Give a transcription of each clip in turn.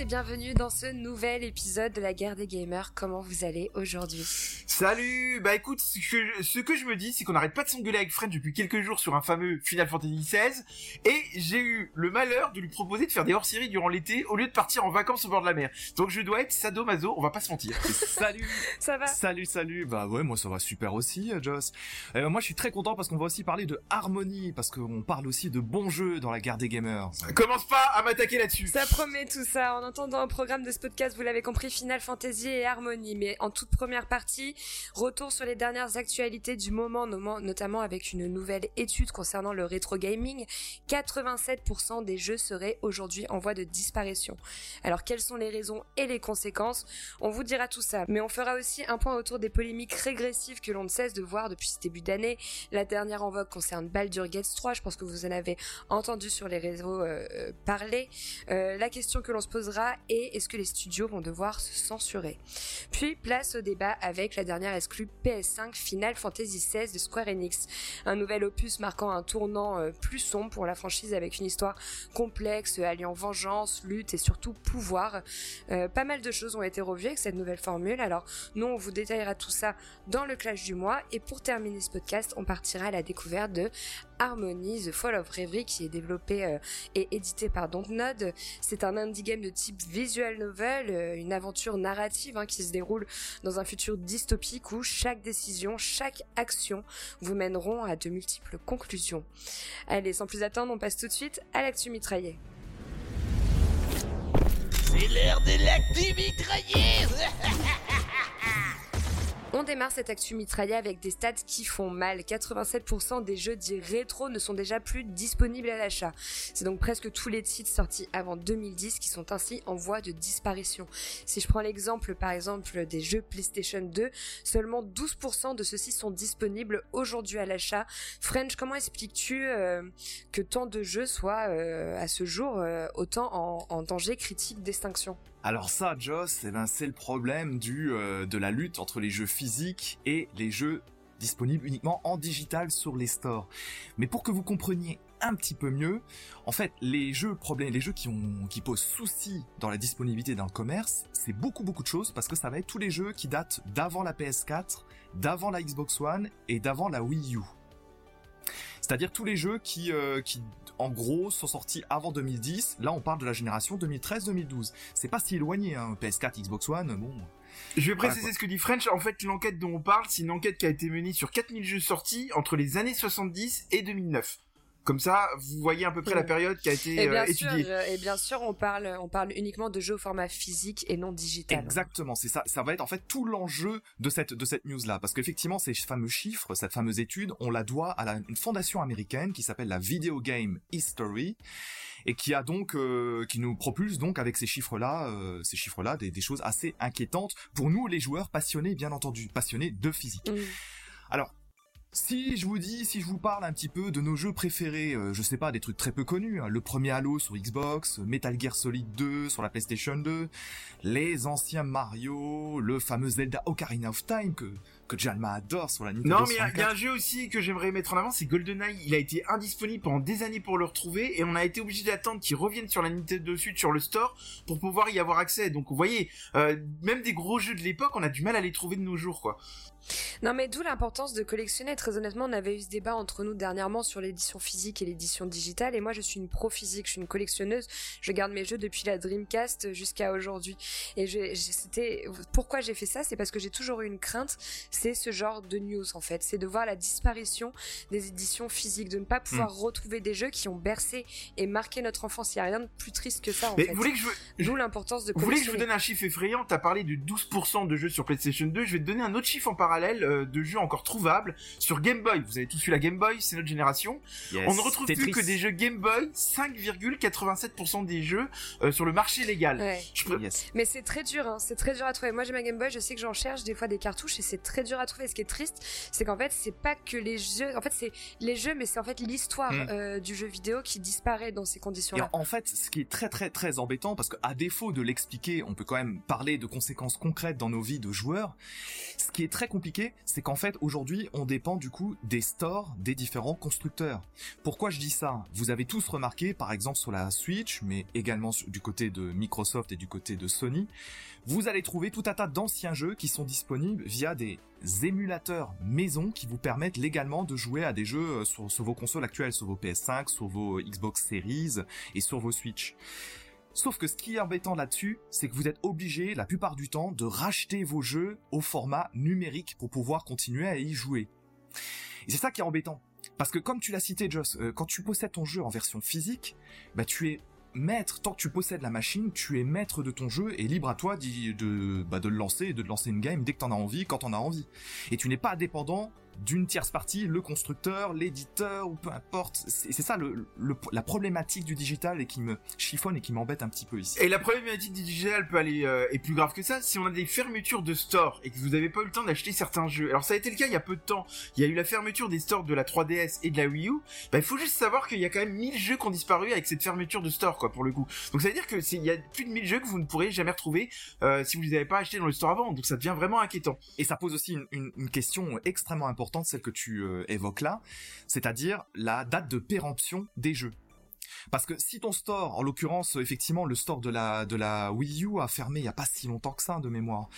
et bienvenue dans ce nouvel épisode de la guerre des gamers. Comment vous allez aujourd'hui? Salut Bah écoute, ce que, ce que je me dis, c'est qu'on n'arrête pas de s'engueuler avec French depuis quelques jours sur un fameux Final Fantasy XVI, et j'ai eu le malheur de lui proposer de faire des hors-séries durant l'été au lieu de partir en vacances au bord de la mer. Donc je dois être sadomaso, on va pas se mentir. salut Ça va Salut, salut Bah ouais, moi ça va super aussi, euh, Joss. Euh, moi je suis très content parce qu'on va aussi parler de harmonie, parce qu'on parle aussi de bons jeux dans la guerre des gamers. Commence pas à m'attaquer là-dessus Ça promet tout ça. En entendant au programme de ce podcast, vous l'avez compris, Final Fantasy et Harmonie. Mais en toute première partie, retour sur les dernières actualités du moment, notamment avec une nouvelle étude concernant le rétro gaming. 87% des jeux seraient aujourd'hui en voie de disparition. Alors quelles sont les raisons et les conséquences? On vous dira tout ça. Mais on fera aussi un point autour des polémiques régressives que l'on ne cesse de voir depuis ce début d'année. La dernière en vogue concerne Baldur Gates 3. Je pense que vous en avez entendu sur les réseaux euh, euh, parler. Euh, la question que l'on se posera est est-ce que les studios vont devoir se censurer? Puis place au débat avec la dernière exclue PS5 Final Fantasy XVI de Square Enix. Un nouvel opus marquant un tournant euh, plus sombre pour la franchise avec une histoire complexe alliant vengeance, lutte et surtout pouvoir. Euh, pas mal de choses ont été revues avec cette nouvelle formule. Alors nous on vous détaillera tout ça dans le clash du mois et pour terminer ce podcast on partira à la découverte de Harmony The Fall of Reverie qui est développé euh, et édité par Dontnod. C'est un indie game de type visual novel, euh, une aventure narrative hein, qui se déroule dans un futur dystopique où chaque décision, chaque action vous mèneront à de multiples conclusions. Allez, sans plus attendre, on passe tout de suite à l'actu mitraillée. C'est l'heure de l'actu mitraillée On démarre cette actu mitraillée avec des stats qui font mal. 87% des jeux dits rétro ne sont déjà plus disponibles à l'achat. C'est donc presque tous les titres sortis avant 2010 qui sont ainsi en voie de disparition. Si je prends l'exemple par exemple des jeux PlayStation 2, seulement 12% de ceux-ci sont disponibles aujourd'hui à l'achat. French, comment expliques-tu euh, que tant de jeux soient euh, à ce jour euh, autant en, en danger critique d'extinction? Alors ça, Joss, eh ben, c'est le problème du euh, de la lutte entre les jeux physiques et les jeux disponibles uniquement en digital sur les stores. Mais pour que vous compreniez un petit peu mieux, en fait, les jeux problèmes, les jeux qui qui posent souci dans la disponibilité le commerce, c'est beaucoup beaucoup de choses parce que ça va être tous les jeux qui datent d'avant la PS4, d'avant la Xbox One et d'avant la Wii U. C'est-à-dire tous les jeux qui, euh, qui, en gros, sont sortis avant 2010. Là, on parle de la génération 2013-2012. C'est pas si éloigné, hein. PS4, Xbox One, bon. Je vais préciser ce que dit French. En fait, l'enquête dont on parle, c'est une enquête qui a été menée sur 4000 jeux sortis entre les années 70 et 2009. Comme ça, vous voyez à peu près la période qui a été et bien euh, étudiée. Sûr, et bien sûr, on parle, on parle uniquement de jeux au format physique et non digital. Exactement, c'est ça. Ça va être en fait tout l'enjeu de cette de cette news là, parce qu'effectivement, ces fameux chiffres, cette fameuse étude, on la doit à la, une fondation américaine qui s'appelle la Video Game History et qui a donc euh, qui nous propulse donc avec ces chiffres là, euh, ces chiffres là, des, des, choses assez inquiétantes pour nous les joueurs passionnés, bien entendu, passionnés de physique. Mmh. Alors si je vous dis, si je vous parle un petit peu de nos jeux préférés, euh, je sais pas, des trucs très peu connus, hein, le premier Halo sur Xbox, Metal Gear Solid 2 sur la PlayStation 2, les anciens Mario, le fameux Zelda Ocarina of Time que que Jalma adore sur la Nintendo Non, mais il y, a un jeu aussi que j'aimerais mettre en avant, c'est GoldenEye. Il a été indisponible pendant des années pour le retrouver et on a été obligé d'attendre qu'il revienne sur la Nintendo Switch sur le store pour pouvoir y avoir accès. Donc vous voyez, euh, même des gros jeux de l'époque, on a du mal à les trouver de nos jours, quoi. Non mais d'où l'importance de collectionner. Très honnêtement, on avait eu ce débat entre nous dernièrement sur l'édition physique et l'édition digitale. Et moi, je suis une pro physique, je suis une collectionneuse. Je garde mes jeux depuis la Dreamcast jusqu'à aujourd'hui. Et je, c'était pourquoi j'ai fait ça, c'est parce que j'ai toujours eu une crainte. C'est ce genre de news en fait, c'est de voir la disparition des éditions physiques, de ne pas pouvoir mmh. retrouver des jeux qui ont bercé et marqué notre enfance. Il y a rien de plus triste que ça en mais fait. Vous voulez que je d'où l'importance de. Vous voulez que je vous donne un chiffre effrayant? T'as parlé de 12% de jeux sur PlayStation 2. Je vais te donner un autre chiffre en parallèle euh, de jeux encore trouvables sur Game Boy. Vous avez tous eu la Game Boy, c'est notre génération. Yes, On ne retrouve Tetris. plus que des jeux Game Boy. 5,87% des jeux euh, sur le marché légal. Ouais. Je peux... Yes. Mais c'est très dur, hein. c'est très dur à trouver. Moi j'ai ma Game Boy, je sais que j'en cherche des fois des cartouches et c'est très dur dur à trouver. Ce qui est triste, c'est qu'en fait, c'est pas que les jeux. En fait, c'est les jeux, mais c'est en fait l'histoire Mm. euh, du jeu vidéo qui disparaît dans ces conditions-là. en fait, ce qui est très très très embêtant, parce qu'à défaut de l'expliquer, on peut quand même parler de conséquences concrètes dans nos vies de joueurs. Ce qui est très compliqué, c'est qu'en fait aujourd'hui, on dépend du coup des stores des différents constructeurs. Pourquoi je dis ça? Vous avez tous remarqué, par exemple sur la Switch, mais également du côté de Microsoft et du côté de Sony, vous allez trouver tout un tas d'anciens jeux qui sont disponibles via des émulateurs maison qui vous permettent légalement de jouer à des jeux euh, sur, vos consoles actuelles, sur vos PS5, sur vos Xbox Series et sur vos Switch. Sauf que ce qui est embêtant là-dessus, c'est que vous êtes obligé, la plupart du temps, de racheter vos jeux au format numérique pour pouvoir continuer à y jouer. Et c'est ça qui est embêtant. Parce que comme tu l'as cité, Joss, euh, quand tu possèdes ton jeu en version physique, bah tu es maître, tant que tu possèdes la machine, tu es maître de ton jeu et libre à toi d'y- de, bah, de le lancer et de lancer une game dès que t'en as envie, quand t'en as envie. Et tu n'es pas dépendant d'une tierce partie, le constructeur, l'éditeur ou peu importe. C'est ça le, le- la problématique du digital et qui me chiffonne et qui m'embête un petit peu ici. Et la problématique du digital peut aller euh, est plus grave que ça. Si on a des fermetures de stores et que vous n'avez pas eu le temps d'acheter certains jeux, alors ça a été le cas il y a peu de temps. Il y a eu la fermeture des stores de la 3DS et de la Wii U. Bah, il faut juste savoir qu'il y a quand même 1000 jeux qui ont disparu avec cette fermeture de store, quoi, pour le coup. Donc ça veut dire que il y a plus de 1000 jeux que vous ne pourrez jamais retrouver euh, si vous les avez pas achetés dans le store avant. Donc ça devient vraiment inquiétant. Et ça pose aussi une, une- une question extrêmement importante, celle que tu euh, évoques là, c'est-à-dire la date de péremption des jeux. Parce que si ton store, en l'occurrence, effectivement, le store de la de la Wii U a fermé il y a pas si longtemps que ça de mémoire.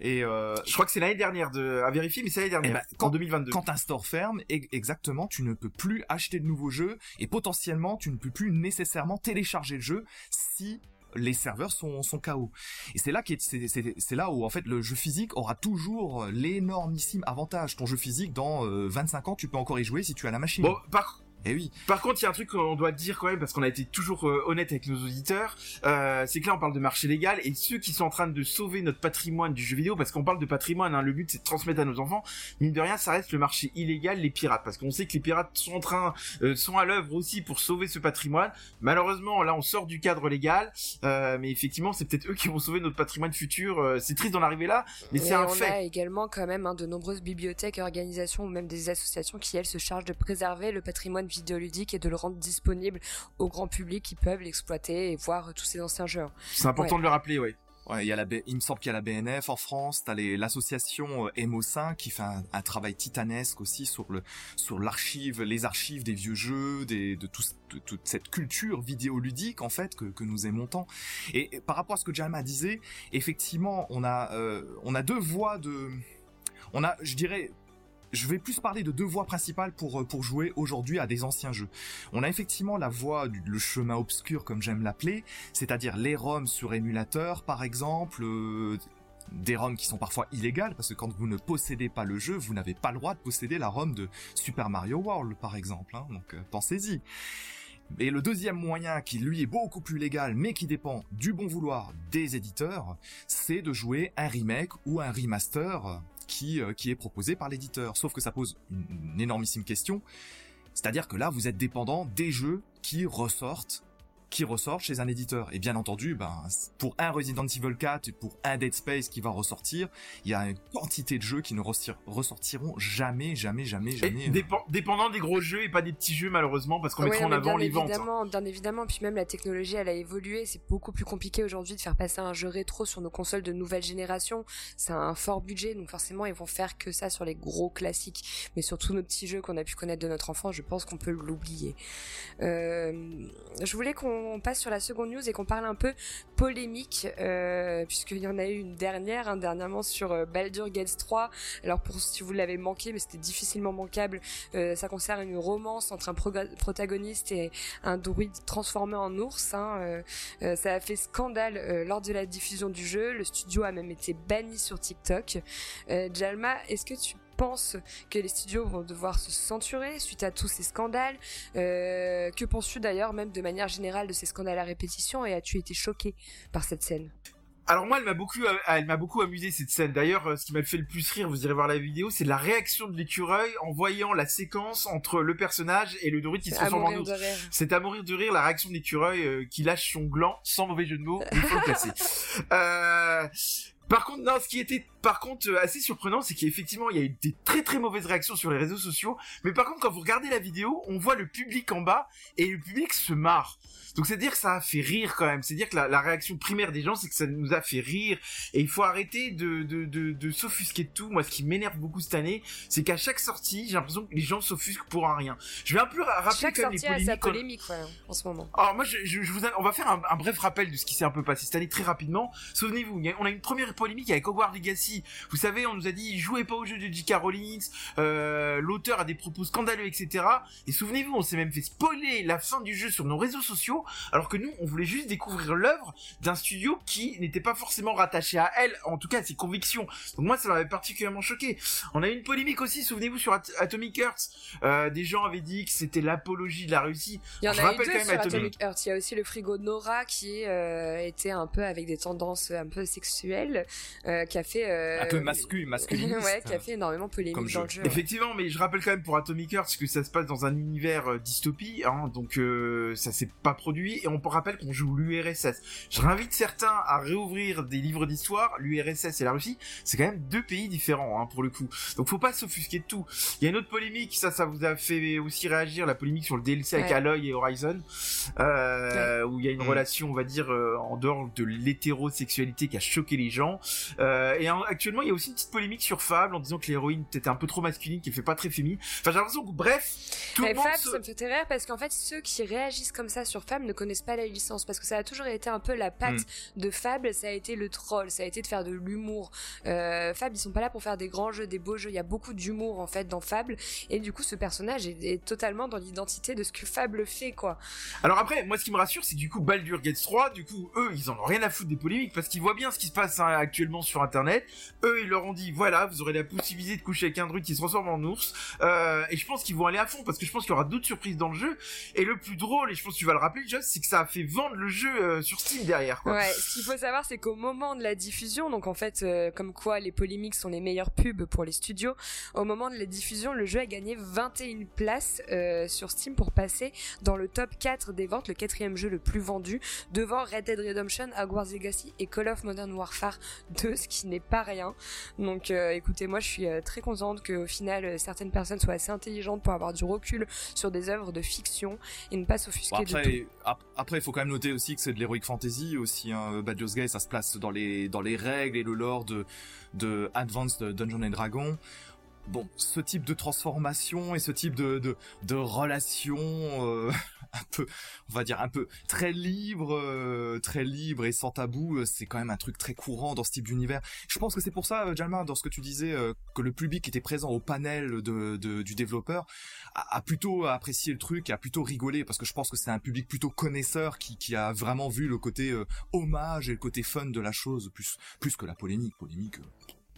Et euh, Je crois que c'est l'année dernière de à vérifier, mais c'est l'année dernière, ben, quand- en 2022. quand un store ferme, exactement, tu ne peux plus acheter de nouveaux jeux et potentiellement tu ne peux plus nécessairement télécharger le jeu si les serveurs sont, sont KO. Et c'est là, qui est- c'est, c'est- c'est là où en fait le jeu physique aura toujours l'énormissime avantage. Ton jeu physique, dans euh, 25 ans, tu peux encore y jouer si tu as la machine. Bon, par Et oui. Par contre, il y a un truc qu'on doit dire quand même, parce qu'on a été toujours euh, honnête avec nos auditeurs, euh, c'est que là on parle de marché légal, et ceux qui sont en train de sauver notre patrimoine du jeu vidéo, parce qu'on parle de patrimoine, hein, le but c'est de transmettre à nos enfants, mine de rien, ça reste le marché illégal, les pirates, parce qu'on sait que les pirates sont en train, euh, sont à l'œuvre aussi pour sauver ce patrimoine. Malheureusement, là on sort du cadre légal, euh, mais effectivement, c'est peut-être eux qui vont sauver notre patrimoine futur. Euh, c'est triste d'en arriver là, mais c'est un on fait. a également quand même hein, de nombreuses bibliothèques, organisations ou même des associations qui elles se chargent de préserver le patrimoine vidéoludique et de le rendre disponible au grand public qui peuvent l'exploiter et voir tous ces anciens jeux. C'est important Ouais. de le rappeler, ouais. Ouais, il y a la, B- il me semble qu'il y a la BNF en France, t'as les- l'association euh, MO5 qui fait un, un travail titanesque aussi sur le sur l'archive, les archives des vieux jeux, des, de, tout, ce- de toute cette culture vidéoludique en fait que, que nous aimons tant. Et, et par rapport à ce que Jalma disait, effectivement, on a euh, on a deux voies de, on a, je dirais. Je vais plus parler de deux voies principales pour euh, pour jouer aujourd'hui à des anciens jeux. On a effectivement la voie du chemin obscur comme j'aime l'appeler, c'est-à-dire les ROM sur émulateur par exemple, euh, des ROM qui sont parfois illégales parce que quand vous ne possédez pas le jeu, vous n'avez pas le droit de posséder la ROM de Super Mario World par exemple, hein, donc euh, pensez-y. Et le deuxième moyen qui lui est beaucoup plus légal mais qui dépend du bon vouloir des éditeurs, c'est de jouer un remake ou un remaster qui, euh, qui est proposé par l'éditeur. Sauf que ça pose une énormissime question, c'est-à-dire que là vous êtes dépendant des jeux qui ressortent qui ressortent chez un éditeur. Et bien entendu, ben, pour un Resident Evil 4 et pour un Dead Space qui va ressortir, il y a une quantité de jeux qui ne ressortir- ressortiront jamais, jamais, jamais, jamais. euh, dépen- dépendant des gros jeux et pas des petits jeux malheureusement, parce qu'on Ouais, mettra en avant les ventes. hein. évidemment, Bien évidemment, puis même la technologie, elle a évolué. C'est beaucoup plus compliqué aujourd'hui de faire passer un jeu rétro sur nos consoles de nouvelle génération. C'est un fort budget, donc forcément, ils vont faire que ça sur les gros classiques. Mais sur tous nos petits jeux qu'on a pu connaître de notre enfance, je pense qu'on peut l'oublier. Euh, je voulais qu'on passe sur la seconde news et qu'on parle un peu polémique, euh, puisqu'il y en a eu une dernière, hein, dernièrement sur euh, Baldur Gates 3. Alors pour si vous l'avez manqué, mais c'était difficilement manquable, euh, ça concerne une romance entre un protagoniste et un druide transformé en ours. hein, euh, ça a fait scandale lors de la diffusion du jeu. Le studio a même été banni sur TikTok. Jalma, est-ce que tu penses que les studios vont devoir se censurer suite à tous ces scandales Euh, Que penses-tu d'ailleurs même de manière générale de ces scandales à répétition et as-tu été choqué par cette scène? Alors moi, elle m'a beaucoup, euh, elle m'a beaucoup amusé cette scène. D'ailleurs, euh, ce qui m'a fait le plus rire, vous irez voir la vidéo, c'est la réaction de l'écureuil en voyant la séquence entre le personnage et le druide qui se transforme en ours. C'est à mourir de rire la réaction de l'écureuil euh, qui lâche son gland, sans mauvais jeu de mots, il faut le placer. Euh, Par contre, non, ce qui était par contre euh, assez surprenant, c'est qu'effectivement, il y a eu des très très mauvaises réactions sur les réseaux sociaux. Mais par contre, quand vous regardez la vidéo, on voit le public en bas et le public se marre. Donc c'est dire que ça a fait rire quand même. C'est dire que la, réaction primaire des gens, c'est que ça nous a fait rire. Et il faut arrêter de, de, de, de s'offusquer de tout. Moi, ce qui m'énerve beaucoup cette année, c'est qu'à chaque sortie, j'ai l'impression que les gens s'offusquent pour un rien. Je vais un peu rappeler chaque quand même les polémiques. A sa polémique en ce moment. Alors moi, je, je, vous, on va faire un, un, bref rappel de ce qui s'est un peu passé cette année très rapidement. Souvenez-vous, on a une première polémique avec Hogwarts Legacy. Vous savez, on nous a dit, jouez pas au jeu de J.K. Rowling, euh, l'auteur a des propos scandaleux, etc. Et souvenez-vous, on s'est même fait spoiler la fin du jeu sur nos réseaux sociaux, alors que nous, on voulait juste découvrir l'œuvre d'un studio qui n'était pas forcément rattaché à elle, en tout cas à ses convictions. Donc moi, ça m'avait particulièrement choqué. On a eu une polémique aussi, souvenez-vous, sur Atomic Hearts. Euh, des gens avaient dit que c'était l'apologie de la Russie. Il y en a eu deux sur Atomic... Hearts. Il y a aussi le frigo Nora qui euh, était un peu avec des tendances un peu sexuelles, euh, qui a fait... un peu masculin, masculin. ouais, qui a fait énormément polémique dans le jeu. Effectivement, mais je rappelle quand même pour Atomic Hearts que ça se passe dans un univers dystopie, hein, donc ça s'est pas produit, et on rappelle qu'on joue l'URSS. Je réinvite certains à réouvrir des livres d'histoire. L'URSS et la Russie, c'est quand même deux pays différents hein, pour le coup. Donc faut pas s'offusquer de tout. Il y a une autre polémique, ça, ça vous a fait aussi réagir, la polémique sur le DLC avec Aloy et Horizon, euh, où il y a une mm. relation, on va dire, euh, en dehors de l'hétérosexualité qui a choqué les gens. Euh, et actuellement, il y a aussi une petite polémique sur Fable en disant que l'héroïne était un peu trop masculine, qui fait pas très féminine. Enfin, j'ai l'impression que bref, tout le monde. Fable, ça me fait rire parce qu'en fait, ceux qui réagissent comme ça sur Fable ne connaissent pas la licence parce que ça a toujours été un peu la patte mm. de Fable, ça a été le troll, ça a été de faire de l'humour. Euh, Fable, ils sont pas là pour faire des grands jeux, des beaux jeux, il y a beaucoup d'humour en fait dans Fable et du coup ce personnage est, totalement dans l'identité de ce que Fable fait quoi. Alors après, moi ce qui me rassure c'est du coup Baldur Gates 3, du coup eux ils en ont rien à foutre des polémiques parce qu'ils voient bien ce qui se passe hein, actuellement sur internet. Eux ils leur ont dit voilà vous aurez la possibilité de coucher avec un druide qui se transforme en ours euh, et je pense qu'ils vont aller à fond parce que je pense qu'il y aura d'autres surprises dans le jeu et le plus drôle et je pense que tu vas le rappeler C'est que ça a fait vendre le jeu euh, sur Steam derrière. Quoi. Ouais, ce qu'il faut savoir, c'est qu'au moment de la diffusion, donc en fait, euh, comme quoi les polémiques sont les meilleures pubs pour les studios, au moment de la diffusion, le jeu a gagné 21 places euh, sur Steam pour passer dans le top 4 des ventes, le quatrième jeu le plus vendu, devant Red Dead Redemption, Hogwarts Legacy et Call of Modern Warfare 2, ce qui n'est pas rien. Donc écoutez, moi je suis très contente qu'au final certaines personnes soient assez intelligentes pour avoir du recul sur des œuvres de fiction et ne pas s'offusquer de tout. Après, il faut quand même noter aussi que c'est de l'heroic fantasy aussi. Hein. Baldur's Gate, ça se place dans les dans les règles et le lore de de Advanced Dungeons and Dragons bon, ce type de transformation et ce type de de, de relation euh, un peu, on va dire un peu très libre, euh, très libre et sans tabou, euh, c'est quand même un truc très courant dans ce type d'univers. Je pense que c'est pour ça, Jalma, dans ce que tu disais, que le public qui était présent au panel de, de du développeur a, a, plutôt apprécié le truc, a plutôt rigolé parce que je pense que c'est un public plutôt connaisseur qui qui a vraiment vu le côté hommage et le côté fun de la chose plus plus que la polémique, polémique.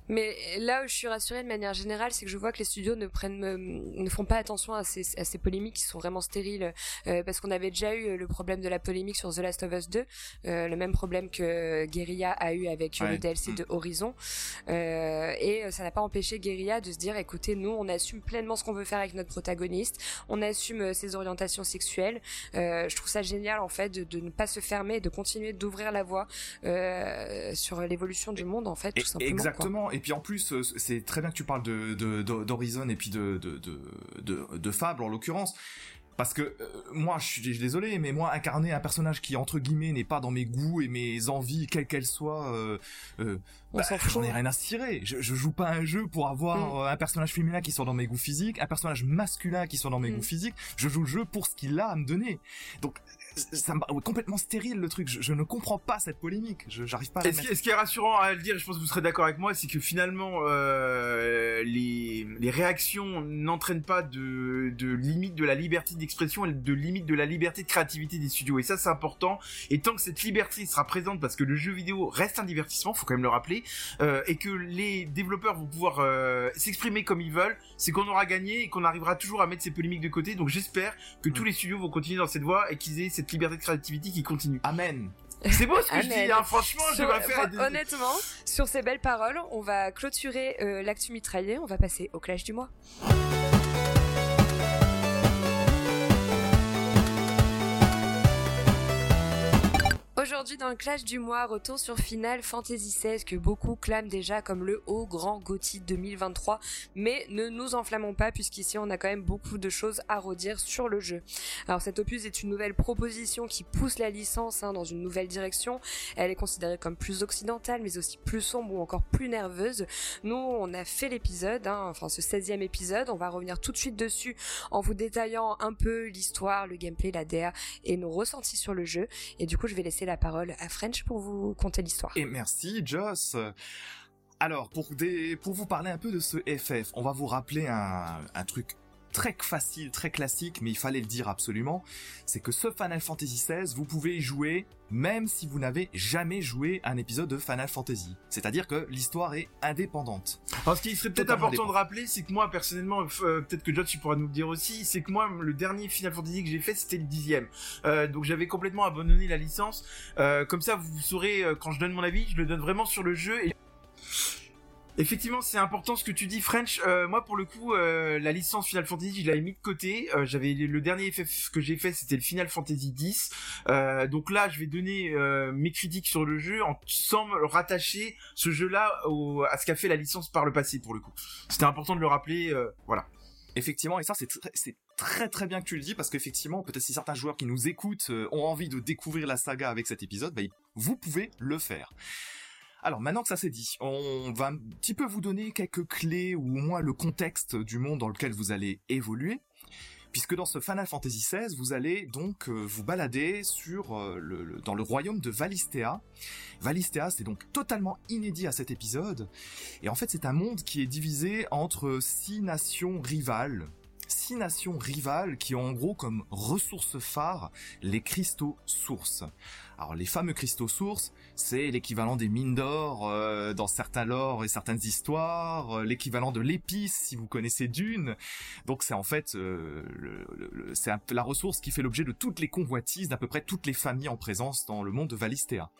Mais là où je suis rassurée de manière générale, c'est que je vois que les studios ne prennent, ne font pas attention à ces, à ces polémiques qui sont vraiment stériles, euh, parce qu'on avait déjà eu le problème de la polémique sur The Last of Us 2, euh, le même problème que Guerilla a eu avec le DLC mm. de Horizon, euh, et ça n'a pas empêché Guerilla de se dire, écoutez, nous, on assume pleinement ce qu'on veut faire avec notre protagoniste, on assume ses orientations sexuelles. je trouve ça génial en fait de, de, ne pas se fermer, de continuer d'ouvrir la voie sur l'évolution du monde en fait, tout simplement. Exactement et puis en plus, euh, c'est très bien que tu parles de d'Horizon et puis de de, de de Fable en l'occurrence. Parce que euh, moi, je suis désolé, mais moi, incarner un personnage qui entre guillemets n'est pas dans mes goûts et mes envies, quelles qu'elles soient, euh, euh bah, j'en ai rien à cirer. Je, je joue pas un jeu pour avoir mm. un personnage féminin qui soit dans mes goûts physiques, un personnage masculin qui soit dans mes mm. goûts physiques. Je joue le jeu pour ce qu'il a à me donner. Donc ça me complètement stérile le truc. Je, ne comprends pas cette polémique. Je j'arrive pas. À ce, qui est rassurant à le dire, je pense que vous serez d'accord avec moi, c'est que finalement euh, les, les réactions n'entraînent pas de, de limite de la liberté d'expression et de limite de la liberté de créativité des studios. Et ça c'est important. Et tant que cette liberté sera présente, parce que le jeu vidéo reste un divertissement, faut quand même le rappeler, euh, et que les développeurs vont pouvoir euh, s'exprimer comme ils veulent, c'est qu'on aura gagné et qu'on arrivera toujours à mettre ces polémiques de côté. Donc j'espère que tous mm. les studios vont continuer dans cette voie et qu'ils aient cette liberté de créativité qui continue. Amen. C'est beau ce que je dis, hein, franchement, je vais faire. Honnêtement, sur ces belles paroles, on va clôturer euh, l'actu mitraillé, on va passer au clash du mois. Aujourd'hui dans le clash du mois, retour sur Final Fantasy XVI que beaucoup clament déjà comme le haut grand GOTY 2023, mais ne nous enflammons pas puisqu'ici on a quand même beaucoup de choses à redire sur le jeu. Alors cet opus est une nouvelle proposition qui pousse la licence hein, dans une nouvelle direction. Elle est considérée comme plus occidentale mais aussi plus sombre ou encore plus nerveuse. Nous on a fait l'épisode, hein, enfin ce 16e épisode, on va revenir tout de suite dessus en vous détaillant un peu l'histoire, le gameplay, la DA et nos ressentis sur le jeu. Et du coup je vais laisser la parole à French pour vous conter l'histoire. Et merci Joss. Alors, pour, des, pour vous parler un peu de ce FF, on va vous rappeler un, un truc très facile, très classique, mais il fallait le dire absolument, c'est que ce Final Fantasy XVI, vous pouvez y jouer même si vous n'avez jamais joué un épisode de Final Fantasy. C'est-à-dire que l'histoire est indépendante. Alors, ce qui serait peut-être important de rappeler, c'est que moi, personnellement, euh, peut-être que John, tu pourras nous le dire aussi, c'est que moi, le dernier Final Fantasy que j'ai fait, c'était le dixième. Euh, donc j'avais complètement abandonné la licence. Euh, comme ça, vous saurez, quand je donne mon avis, je le donne vraiment sur le jeu et Effectivement, c'est important ce que tu dis, French. Euh, moi, pour le coup, euh, la licence Final Fantasy, je l'avais mis de côté. Euh, j'avais le dernier FF que j'ai fait, c'était le Final Fantasy X. Euh, donc là, je vais donner euh, mes critiques sur le jeu en sans rattacher ce jeu-là à ce qu'a fait la licence par le passé, pour le coup. C'était important de le rappeler. euh, voilà. Effectivement, et ça c'est très, très bien que tu le dis parce qu'effectivement, peut-être si certains joueurs qui nous écoutent ont envie de découvrir la saga avec cet épisode, bah, vous pouvez le faire. Alors maintenant que ça c'est dit, on va un petit peu vous donner quelques clés ou au moins le contexte du monde dans lequel vous allez évoluer. Puisque dans ce Final Fantasy XVI, vous allez donc euh, vous balader euh, dans le royaume de Valistea. Valistea, c'est donc totalement inédit à cet épisode. Et en fait, c'est un monde qui est divisé entre six nations rivales. Six nations rivales qui ont en gros comme ressource phare les cristaux sources. Alors les fameux cristaux sources, c'est l'équivalent des mines d'or euh, dans certains lores et certaines histoires, euh, l'équivalent de l'épice si vous connaissez Dune. Donc c'est en fait euh, c'est la ressource qui fait l'objet de toutes les convoitises d'à peu près toutes les familles en présence dans le monde de Valistea.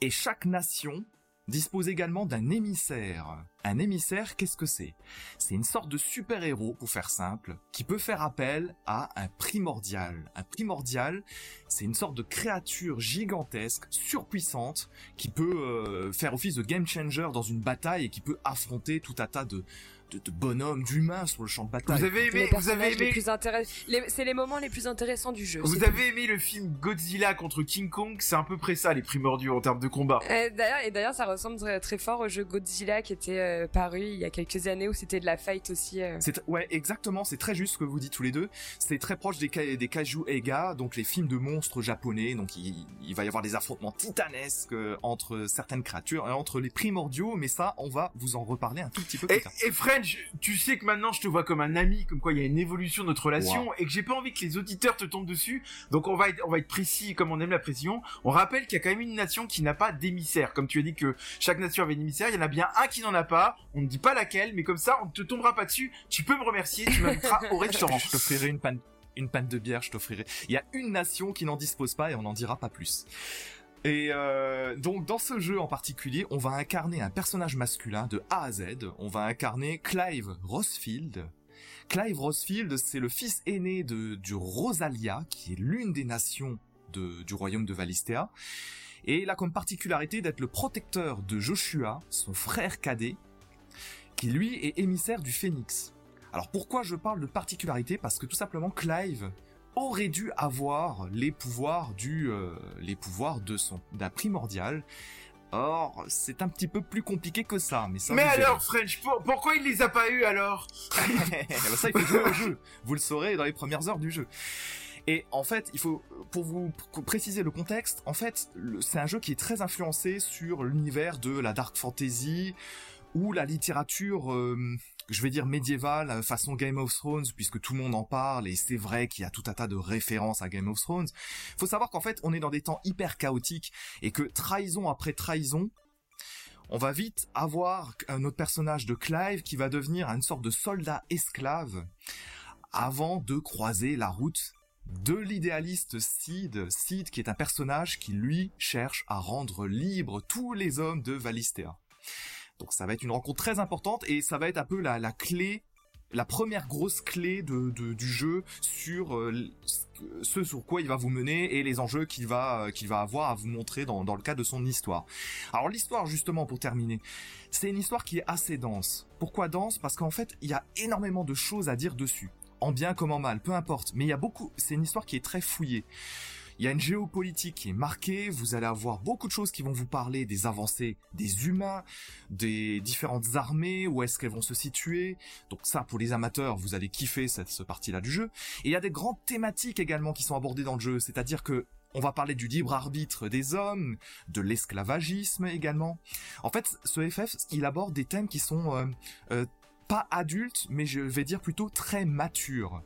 Et chaque nation dispose également d'un émissaire. Un émissaire, qu'est-ce que c'est? C'est une sorte de super-héros, pour faire simple, qui peut faire appel à un primordial. Un primordial, c'est une sorte de créature gigantesque, surpuissante, qui peut euh, faire office de game changer dans une bataille et qui peut affronter tout un tas de, de, de bonhommes, d'humains sur le champ de bataille. Vous avez Les aimé, vous avez les aimé, les- c'est les moments les plus intéressants du jeu. vous avez aimé le film Godzilla contre King Kong? C'est à peu près ça les primordiaux en termes de combat. D'ailleurs, et d'ailleurs, ça ressemble très, très fort au jeu Godzilla qui était euh, paru il y a quelques années où c'était de la fight aussi. euh. C'est ouais exactement, c'est très juste ce que vous dites tous les deux. C'est très proche des ka- des kaiju eiga, donc les films de monstres japonais. Donc il, il va y avoir des affrontements titanesques euh, entre certaines créatures, et entre les primordiaux. Mais ça, on va vous en reparler un tout petit peu plus Et, tard. et Tu sais que maintenant je te vois comme un ami, comme quoi il y a une évolution de notre relation Wow. et que j'ai pas envie que les auditeurs te tombent dessus. Donc on va être, on va être précis comme on aime la précision. On rappelle qu'il y a quand même une nation qui n'a pas d'émissaire. Comme tu as dit que chaque nation avait un émissaire, il y en a bien un qui n'en a pas. On ne dit pas laquelle, mais comme ça on ne te tombera pas dessus. Tu peux me remercier, tu m'inviteras au restaurant. Je t'offrirai une panne une panne de bière, je t'offrirai. Il y a une nation qui n'en dispose pas et on n'en dira pas plus. Et euh, donc dans ce jeu en particulier, on va incarner un personnage masculin de A à Z. On va incarner Clive Rosfield. Clive Rosfield, c'est le fils aîné de du Rosalia, qui est l'une des nations du royaume de Valistea. Et il a comme particularité d'être le protecteur de Joshua, son frère cadet, qui lui est émissaire du Phénix. Alors pourquoi je parle de particularité? Parce que tout simplement Clive aurait dû avoir les pouvoirs du euh, les pouvoirs de son d'un primordial. Or, c'est un petit peu plus compliqué que ça, mais ça mais alors French, pour- pourquoi il les a pas eu alors? Ben ça, il faut jouer au jeu. Vous le saurez dans les premières heures du jeu. Et en fait, il faut, pour vous pr- préciser le contexte, en fait, c'est un jeu qui est très influencé sur l'univers de la dark fantasy ou la littérature, euh, je vais dire médiévale, euh, façon Game of Thrones, puisque tout le monde en parle, et c'est vrai qu'il y a tout un tas de références à Game of Thrones. Faut savoir qu'en fait, on est dans des temps hyper chaotiques, et que trahison après trahison, on va vite avoir un autre personnage de Clive qui va devenir une sorte de soldat esclave avant de croiser la route de l'idéaliste Sid, Sid qui est un personnage qui lui cherche à rendre libre tous les hommes de Valistea. Donc ça va être une rencontre très importante et ça va être un peu la, clé la première grosse clé du jeu sur euh, ce sur quoi il va vous mener et les enjeux qu'il va qu'il va avoir à vous montrer dans, dans le cadre de son histoire. Alors l'histoire justement pour terminer, c'est une histoire qui est assez dense. Pourquoi dense? Parce qu'en fait il y a énormément de choses à dire dessus, en bien comme en mal, peu importe. Mais il y a beaucoup, c'est une histoire qui est très fouillée. Il y a une géopolitique qui est marquée, vous allez avoir beaucoup de choses qui vont vous parler des avancées des humains, des différentes armées, où est-ce qu'elles vont se situer. Donc ça, pour les amateurs, vous allez kiffer cette, ce partie-là du jeu. Et il y a des grandes thématiques également qui sont abordées dans le jeu, c'est-à-dire que on va parler du libre arbitre des hommes, de l'esclavagisme également. En fait, ce FF, il aborde des thèmes qui sont euh, euh, pas adultes, mais je vais dire plutôt très matures.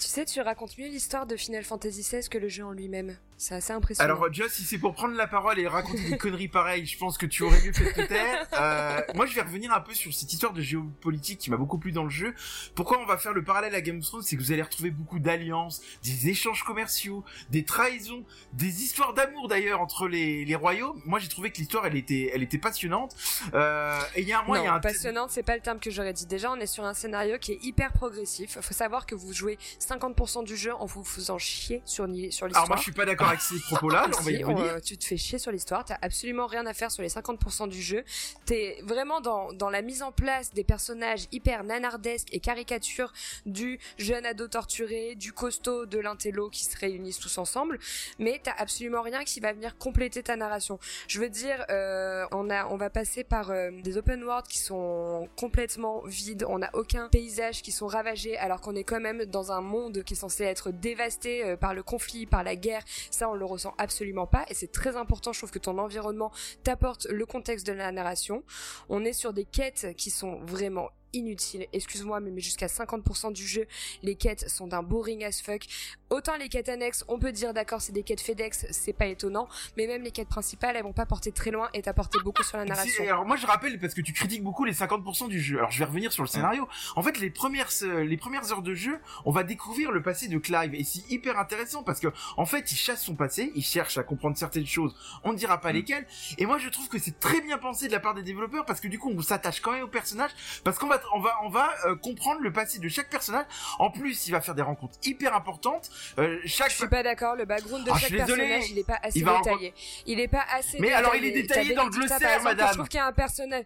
Tu sais, tu racontes mieux l'histoire de Final Fantasy XVI que le jeu en lui-même. C'est assez impressionnant. Alors, Joss, si c'est pour prendre la parole et raconter des conneries pareilles, je pense que tu aurais mieux fait de te taire. Euh, moi, je vais revenir un peu sur cette histoire de géopolitique qui m'a beaucoup plu dans le jeu. Pourquoi on va faire le parallèle à Game of Thrones? C'est que vous allez retrouver beaucoup d'alliances, des échanges commerciaux, des trahisons, des histoires d'amour d'ailleurs entre les, les royaumes. Moi, j'ai trouvé que l'histoire, elle était, elle était passionnante. Euh, et il y a un mois, il y a un passionnante, c'est pas le terme que j'aurais dit. Déjà, on est sur un scénario qui est hyper progressif. Faut savoir que vous jouez 50% du jeu en vous faisant chier sur, sur l'histoire. Alors moi, je suis pas d'accord avec ces propos-là. Euh, tu te fais chier sur l'histoire. T'as absolument rien à faire sur les 50% du jeu. T'es vraiment dans, dans la mise en place des personnages hyper nanardesques et caricatures du jeune ado torturé, du costaud, de l'intello qui se réunissent tous ensemble. Mais t'as absolument rien qui va venir compléter ta narration. Je veux dire, euh, on a, on va passer par euh, des open world qui sont complètement vides. On n'a aucun paysage qui sont ravagés alors qu'on est quand même dans un monde qui est censé être dévasté par le conflit, par la guerre. Ça, on le ressent absolument pas et c'est très important je trouve que ton environnement t'apporte le contexte de la narration. On est sur des quêtes qui sont vraiment inutile. Excuse-moi, mais jusqu'à 50% du jeu, les quêtes sont d'un boring as fuck. Autant les quêtes annexes, on peut dire d'accord, c'est des quêtes FedEx, c'est pas étonnant, mais même les quêtes principales, elles vont pas porter très loin et t'apporter beaucoup sur la narration. alors moi je rappelle parce que tu critiques beaucoup les 50% du jeu. Alors je vais revenir sur le scénario. En fait, les premières les premières heures de jeu, on va découvrir le passé de Clive et c'est hyper intéressant parce que en fait, il chasse son passé, il cherche à comprendre certaines choses, on ne dira pas mm. lesquelles. Et moi je trouve que c'est très bien pensé de la part des développeurs parce que du coup, on s'attache quand même au personnage parce qu'on va on va on va euh, comprendre le passé de chaque personnage. En plus, il va faire des rencontres hyper importantes. Euh, chaque... Je suis pas d'accord. Le background de ah, chaque personnage, il est pas assez détaillé. Il est pas assez. Mais alors, il est détaillé dans le glossaire, madame. Je trouve qu'il y a un personnage.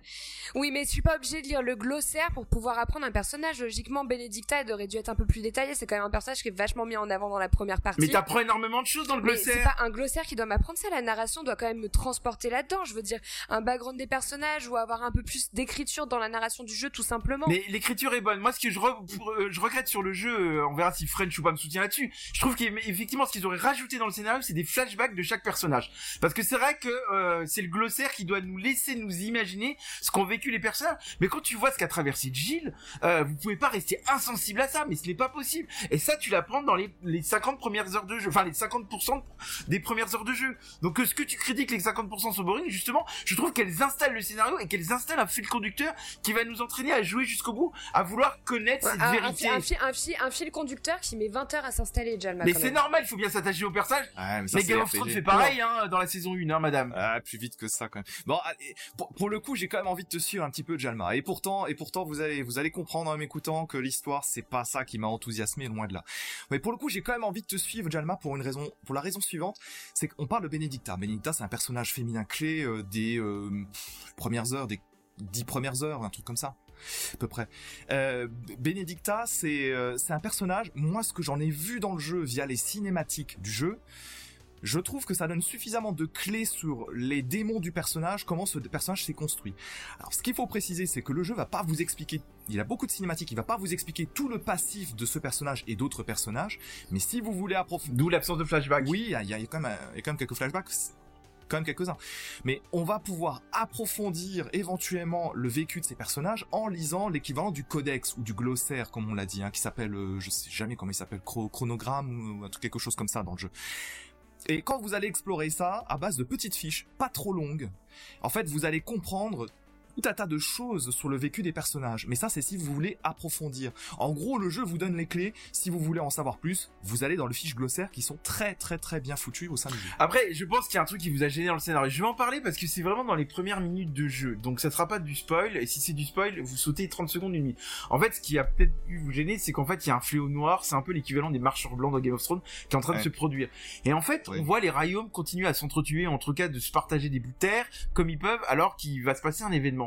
Oui, mais je suis pas obligé de lire le glossaire pour pouvoir apprendre un personnage. Logiquement, Benedicta aurait dû être un peu plus détaillé. C'est quand même un personnage qui est vachement mis en avant dans la première partie. Mais t'apprends énormément de choses dans le glossaire. c'est pas un glossaire qui doit m'apprendre ça. La narration doit quand même me transporter là-dedans. Je veux dire, un background des personnages ou avoir un peu plus d'écriture dans la narration du jeu, tout simplement. Mais l'écriture est bonne. Moi, ce que je, euh, regrette sur le jeu, euh, on verra si French ou pas me soutient là-dessus. Je trouve qu'effectivement, ce qu'ils auraient rajouté dans le scénario, c'est des flashbacks de chaque personnage. Parce que c'est vrai que euh, c'est le glossaire qui doit nous laisser nous imaginer ce qu'ont vécu les personnages. Mais quand tu vois ce qu'a traversé Jill, euh, vous pouvez pas rester insensible à ça, mais ce n'est pas possible. Et ça, tu l'apprends dans les, les 50 premières heures de jeu, enfin les 50% des premières heures de jeu. Donc ce que tu critiques les 50% sont boring, justement, je trouve qu'elles installent le scénario et qu'elles installent un fil conducteur qui va nous entraîner à jouer jusqu'au bout, à vouloir connaître cette vérité. Un, fil, un, fil, conducteur qui met 20 heures à s'installer, Jalma. Mais c'est normal, il faut bien s'attacher au personnage. mais, Game of Thrones fait pareil, hein, dans la saison 1, hein, madame. Ah, plus vite que ça, quand même. Bon, pour, le coup, j'ai quand même envie de te suivre un petit peu, Jalma. Et pourtant, et pourtant, vous allez, vous allez comprendre en m'écoutant que l'histoire, c'est pas ça qui m'a enthousiasmé, loin de là. Mais pour le coup, j'ai quand même envie de te suivre, Jalma, pour une raison, pour la raison suivante, c'est qu'on parle de Benedicta. Benedicta, c'est un personnage féminin clé euh, des euh, premières heures, des dix premières heures, un truc comme ça à peu près. Euh, Benedicta, c'est euh, c'est un personnage. Moi, ce que j'en ai vu dans le jeu via les cinématiques du jeu, je trouve que ça donne suffisamment de clés sur les démons du personnage, comment ce personnage s'est construit. Alors, ce qu'il faut préciser, c'est que le jeu va pas vous expliquer. Il a beaucoup de cinématiques, il va pas vous expliquer tout le passif de ce personnage et d'autres personnages. Mais si vous voulez approfondir, d'où l'absence de flashback. Oui, il y a, y a, quand même, il y a quand même quelques flashbacks quand même quelques-uns. Mais on va pouvoir approfondir éventuellement le vécu de ces personnages en lisant l'équivalent du codex ou du glossaire, comme on l'a dit, hein, qui s'appelle, euh, je sais jamais comment il s'appelle, chronogramme ou, quelque chose comme ça dans le jeu. Et quand vous allez explorer ça à base de petites fiches, pas trop longues, en fait, vous allez comprendre tout un tas de choses sur le vécu des personnages. Mais ça, c'est si vous voulez approfondir. En gros, le jeu vous donne les clés. Si vous voulez en savoir plus, vous allez dans le fiche glossaire qui sont très très très bien foutus au sein du jeu. Après, je pense qu'il y a un truc qui vous a gêné dans le scénario. Je vais en parler parce que c'est vraiment dans les premières minutes de jeu. Donc ça sera pas du spoil. Et si c'est du spoil, vous sautez 30 secondes, une minute. En fait, ce qui a peut-être pu vous gêner, c'est qu'en fait, il y a un fléau noir. C'est un peu l'équivalent des marcheurs blancs dans Game of Thrones qui est en train de se produire. Et en fait, Oui. on voit les royaumes continuer à s'entretuer, en tout cas de se partager des bouts de terre comme ils peuvent, alors qu'il va se passer un événement.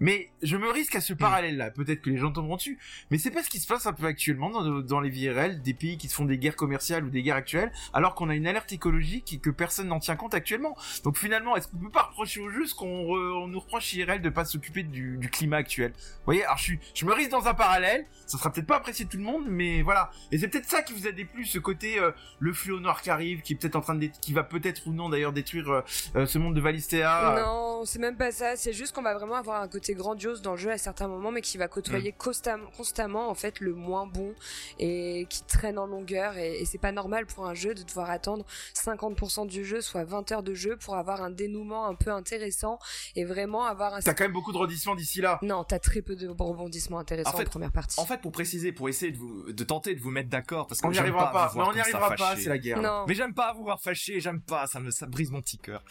Mais je me risque à Hmm. ce parallèle-là. Peut-être que les gens tomberont dessus. Mais c'est pas ce qui se passe un peu actuellement dans, dans les vies réelles des pays qui se font des guerres commerciales ou des guerres actuelles, alors qu'on a une alerte écologique et que personne n'en tient compte actuellement. Donc finalement, est-ce qu'on peut pas reprocher au jeu ce qu'on re- on nous reproche IRL de pas s'occuper du, du climat actuel? Vous voyez, alors je, suis, je me risque dans un parallèle, ça sera peut-être pas apprécié de tout le monde, mais voilà. Et c'est peut-être ça qui vous a déplu, ce côté euh, le fléau noir qui arrive, qui est peut-être en train de, qui va peut-être ou non d'ailleurs détruire euh, euh, ce monde de Valistea. Non, c'est même pas ça. C'est juste qu'on va vraiment avoir un côté grandiose dans le jeu à certains moments, mais qui va côtoyer Mm. constam- constamment en fait le moins bon et qui traîne en longueur. Et, et c'est pas normal pour un jeu de devoir attendre 50% du jeu, soit 20 heures de jeu, pour avoir un dénouement un peu intéressant et vraiment avoir un. T'as quand même beaucoup de redissements d'ici là. Non, t'as très peu de rebondissements intéressants En fait- en première partie. En fait, pour préciser, pour essayer de vous, de tenter de vous mettre d'accord, parce que On n'y arrivera pas. Mais voir on n'y arrivera pas, c'est la guerre. non. Mais j'aime pas vous voir fâché, j'aime pas, ça me, ça brise mon petit cœur.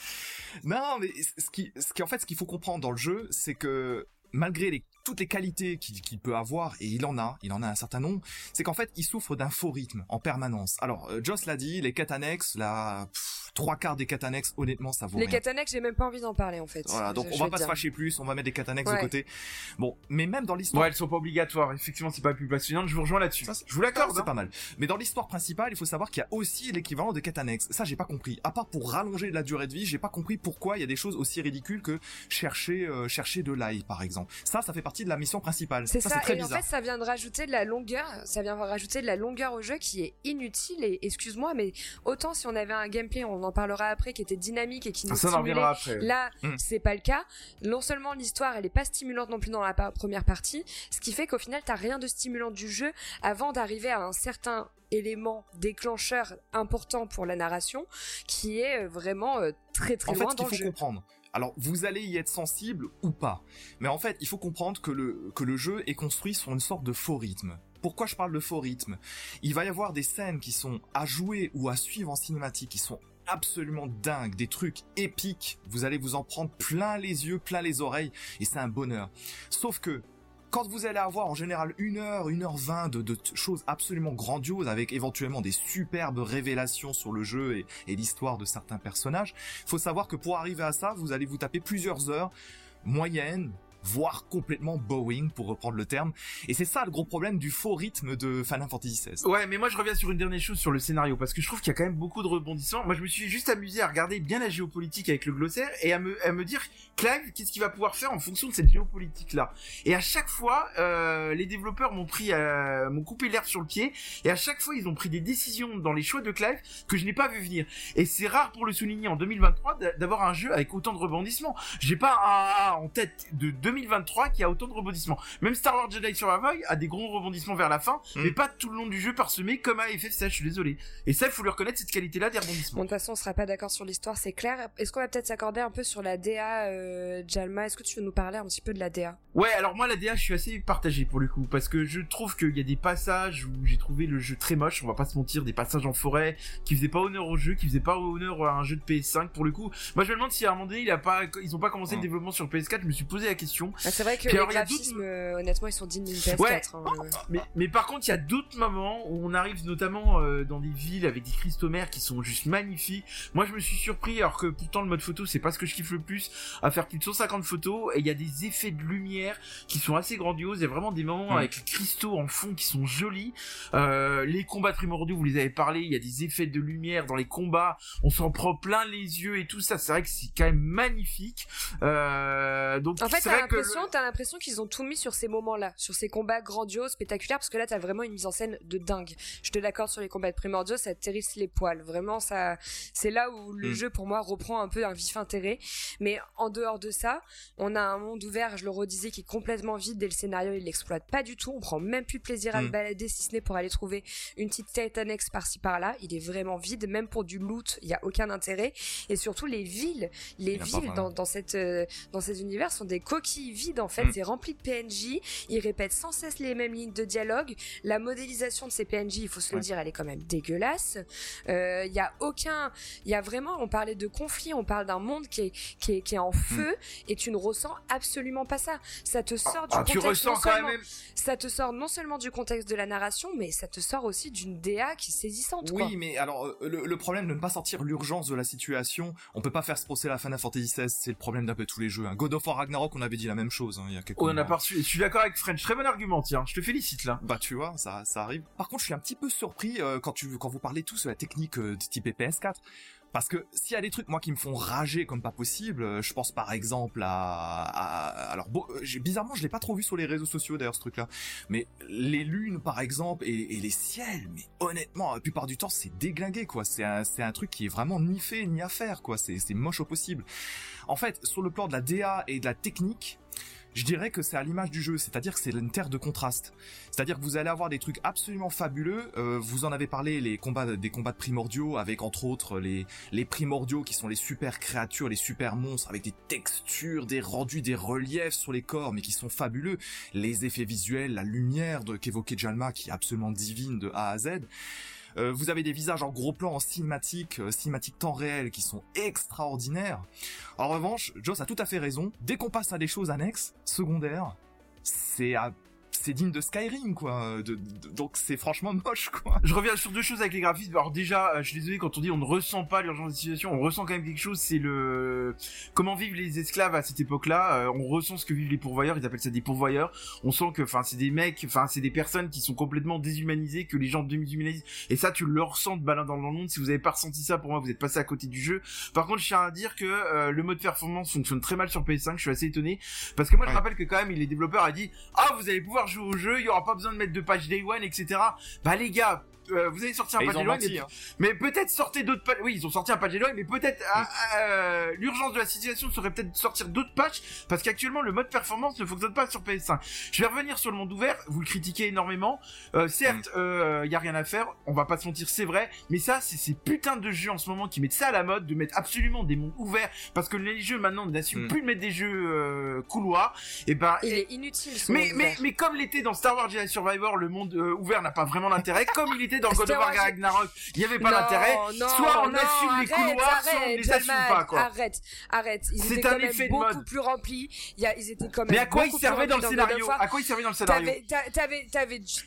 Non, mais ce qui, ce qui, en fait, ce qu'il faut comprendre dans le jeu, c'est que malgré toutes les qualités qu'il peut avoir, et il en a, il en a un certain nombre, c'est qu'en fait, il souffre d'un faux rythme en permanence. Alors, euh, Joss l'a dit, les quêtes annexes, la, trois quarts des annexes, honnêtement, ça vaut Les rien. quêtes j'ai même pas envie d'en parler en fait. Voilà, donc Je- on je va pas te se dire. fâcher plus, on va mettre des annexes Ouais. de côté. Bon, mais même dans l'histoire Ouais, elles sont pas obligatoires. Effectivement, c'est pas plus passionnant. Je vous rejoins là-dessus. Ça, Je vous l'accorde. c'est hein. pas mal. Mais dans l'histoire principale, il faut savoir qu'il y a aussi l'équivalent de annexes. Ça, j'ai pas compris. À part pour rallonger la durée de vie, j'ai pas compris pourquoi il y a des choses aussi ridicules que chercher, euh, chercher de l'ail, par exemple. Ça, ça fait partie de la mission principale. C'est ça, c'est très et bizarre. en fait ça vient de rajouter de la longueur, ça vient de rajouter de la longueur au jeu qui est inutile et excuse-moi mais autant si on avait un gameplay, on en parlera après, qui était dynamique et qui nous Ça, stimulait, après. Là, Hmm. c'est pas le cas. Non seulement l'histoire, elle est pas stimulante non plus dans la pa- première partie, ce qui fait qu'au final, t'as rien de stimulant du jeu avant d'arriver à un certain élément déclencheur important pour la narration, qui est euh, vraiment euh, très très En loin dans le faut jeu. comprendre. Alors, vous allez y être sensible ou pas. Mais en fait, il faut comprendre que le, que le jeu est construit sur une sorte de faux rythme. Pourquoi je parle de faux rythme? Il va y avoir des scènes qui sont à jouer ou à suivre en cinématique, qui sont absolument dingues, des trucs épiques. Vous allez vous en prendre plein les yeux, plein les oreilles, et c'est un bonheur. Sauf que, quand vous allez avoir en général une heure, une heure vingt de, choses absolument grandioses avec éventuellement des superbes révélations sur le jeu et, et l'histoire de certains personnages, faut savoir que pour arriver à ça, vous allez vous taper plusieurs heures moyennes, voire complètement bowing pour reprendre le terme. Et c'est ça le gros problème du faux rythme de Final Fantasy XVI. Ouais, mais moi je reviens sur une dernière chose sur le scénario parce que je trouve qu'il y a quand même beaucoup de rebondissements. Moi je me suis juste amusé à regarder bien la géopolitique avec le glossaire et à me, à me dire Clive, qu'est-ce qu'il va pouvoir faire en fonction de cette géopolitique là. Et à chaque fois, euh, les développeurs m'ont pris, euh, m'ont coupé l'herbe sur le pied et à chaque fois ils ont pris des décisions dans les choix de Clive que je n'ai pas vu venir. Et c'est rare pour le souligner en 2023 d'a- d'avoir un jeu avec autant de rebondissements. J'ai pas un, un en tête de 2023 qui a autant de rebondissements. Même Star Wars Jedi Survivor a des gros rebondissements vers la fin, Mm. mais pas tout le long du jeu parsemé comme à FF16, je suis désolé. Et ça, il faut lui reconnaître cette qualité-là des Bon, rebondissements. de toute façon, on sera pas d'accord sur l'histoire, c'est clair. Est-ce qu'on va peut-être s'accorder un peu sur la DA, euh, Jalma? Est-ce que tu veux nous parler un petit peu de la DA Ouais, alors moi la DA, je suis assez partagé pour le coup parce que je trouve qu'il y a des passages où j'ai trouvé le jeu très moche, on va pas se mentir, des passages en forêt qui faisaient pas honneur au jeu, qui faisaient pas honneur à un jeu de PS5 pour le coup. Moi je me demande si à un moment donné, il a pas ils ont pas commencé le Ouais. développement sur PS4, je me suis posé la question. Ah, C'est vrai que Puis les alors, graphismes, euh, honnêtement, ils sont dignes d'une PS4. Ouais. hein, euh. Mais, mais par contre, il y a d'autres moments où on arrive notamment euh, dans des villes avec des cristaux mers qui sont juste magnifiques. Moi, je me suis surpris, alors que pourtant le mode photo, c'est pas ce que je kiffe le plus, à faire plus de 150 photos. Et il y a des effets de lumière qui sont assez grandioses. Il y a vraiment des moments Mm. avec les cristaux en fond qui sont jolis. Euh, les combats primordiaux, vous les avez parlé, il y a des effets de lumière dans les combats. On s'en prend plein les yeux et tout ça. C'est vrai que c'est quand même magnifique. Euh, donc En fait, c'est vrai que le- l'impression, t'as l'impression qu'ils ont tout mis sur ces moments-là, sur ces combats grandioses, spectaculaires, parce que là, t'as vraiment une mise en scène de dingue. Je te l'accorde sur les combats de primordiaux, ça te hérisse les poils. Vraiment, ça, c'est là où le Mm. jeu, pour moi, reprend un peu un vif intérêt. Mais en dehors de ça, on a un monde ouvert, je le redisais, qui est complètement vide et le scénario, il l'exploite pas du tout. On prend même plus plaisir à Mm. le balader, si ce n'est pour aller trouver une petite tête annexe par-ci par-là. Il est vraiment vide, même pour du loot, il y a aucun intérêt. Et surtout, les villes, les villes dans, dans cette, euh, dans ces univers sont des coquilles coquille vide en fait, Mm. c'est rempli de PNJ, ils répètent sans cesse les mêmes lignes de dialogue, la modélisation de ces PNJ, il faut se le dire, elle est quand même dégueulasse. Euh, Il y a aucun, il y a vraiment, on parlait de conflit, on parle d'un monde qui est, qui est, qui est en feu et tu ne ressens absolument pas ça. Ça te sort du Ah, contexte, ressens non quand seulement- même. ça te sort non seulement du contexte de la narration, mais ça te sort aussi d'une DA qui est saisissante. quoi. Oui, mais alors euh, le, le problème de ne pas sortir l'urgence de la situation, on peut pas faire se procès à la Final Fantasy XVI, c'est le problème d'un peu tous les jeux. hein. God of War Ragnarok, on avait dit la même chose hein, il y a quelques on a mois. pas reçu. Je suis d'accord avec French. Très bon argument, tiens. Je te félicite là. Bah tu vois, ça, ça arrive. Par contre, je suis un petit peu surpris euh, quand tu quand vous parlez tous de la technique euh, de type PS4. Parce que s'il y a des trucs moi qui me font rager comme pas possible, euh, je pense par exemple à, alors euh, bizarrement je l'ai pas trop vu sur les réseaux sociaux d'ailleurs ce truc-là, mais les lunes par exemple et, et les ciels, mais honnêtement la plupart du temps c'est déglingué quoi, c'est un c'est un truc qui est vraiment ni fait ni à faire quoi, c'est c'est moche au possible. En fait sur le plan de la DA et de la technique, je dirais que c'est à l'image du jeu, c'est-à-dire que c'est une terre de contraste. C'est-à-dire que vous allez avoir des trucs absolument fabuleux. euh, vous en avez parlé, les combats, des combats de primordiaux, avec entre autres les les primordiaux qui sont les super créatures, les super monstres, avec des textures, des rendus, des reliefs sur les corps, mais qui sont fabuleux. Les effets visuels, la lumière de qu'évoquait Jalma, qui est absolument divine de A à Z. Euh, vous avez des visages en gros plan, en cinématique, euh, cinématique temps réel, qui sont extraordinaires. En revanche, Joss a tout à fait raison. Dès qu'on passe à des choses annexes, secondaires, c'est à- c'est digne de Skyrim, quoi. De- de- donc c'est franchement moche, quoi. Je reviens sur deux choses avec les graphismes. Alors déjà, euh, je suis désolé quand on dit on ne ressent pas l'urgence de la situation, on ressent quand même quelque chose. C'est le comment vivent les esclaves à cette époque-là. Euh, on ressent ce que vivent les pourvoyeurs. Ils appellent ça des pourvoyeurs. On sent que, enfin, c'est des mecs, enfin, c'est des personnes qui sont complètement déshumanisées, que les gens déshumanisent. Et ça, tu le ressens de balade dans le monde. Si vous avez pas ressenti ça, pour moi, vous êtes passé à côté du jeu. Par contre, je tiens à dire que euh, le mode performance fonctionne très mal sur PS5. Je suis assez étonné parce que moi, je Ouais. rappelle que quand même, les développeurs a dit ah, vous allez pouvoir jouer au jeu. Il y aura pas besoin de mettre de page day one, etc. Bah les gars, euh, vous avez sorti un Et menti, mais, hein. mais peut-être sortez d'autres patchs. Oui, ils ont sorti un one, mais peut-être euh, l'urgence de la situation serait peut-être de sortir d'autres patchs parce qu'actuellement le mode performance ne fonctionne pas sur PS5. Je vais revenir sur le monde ouvert. Vous le critiquez énormément. Euh, certes, il y a rien à faire. On va pas se mentir, c'est vrai. Mais ça, c'est ces putains de jeux en ce moment qui mettent ça à la mode, de mettre absolument des mondes ouverts parce que les jeux maintenant n'assument Mm. plus de mettre des jeux euh, couloirs. Et ben, Il est inutile. ce mais, monde mais, comme l'était dans Star Wars Jedi Survivor, le monde euh, ouvert n'a pas vraiment d'intérêt. Comme il était dans God of War Ragnarok, il n'y avait pas d'intérêt. Soit on non, assume les arrête, couloirs, soit on arrête, les assume pas, quoi. Arrête, arrête. Ils C'est étaient un quand même effet de beaucoup mode. plus remplis. Il y a, ils étaient quand même Mais à quoi il plus servait dans le scénario. À quoi il servait dans le scénario T'avais, t'a- t'avais,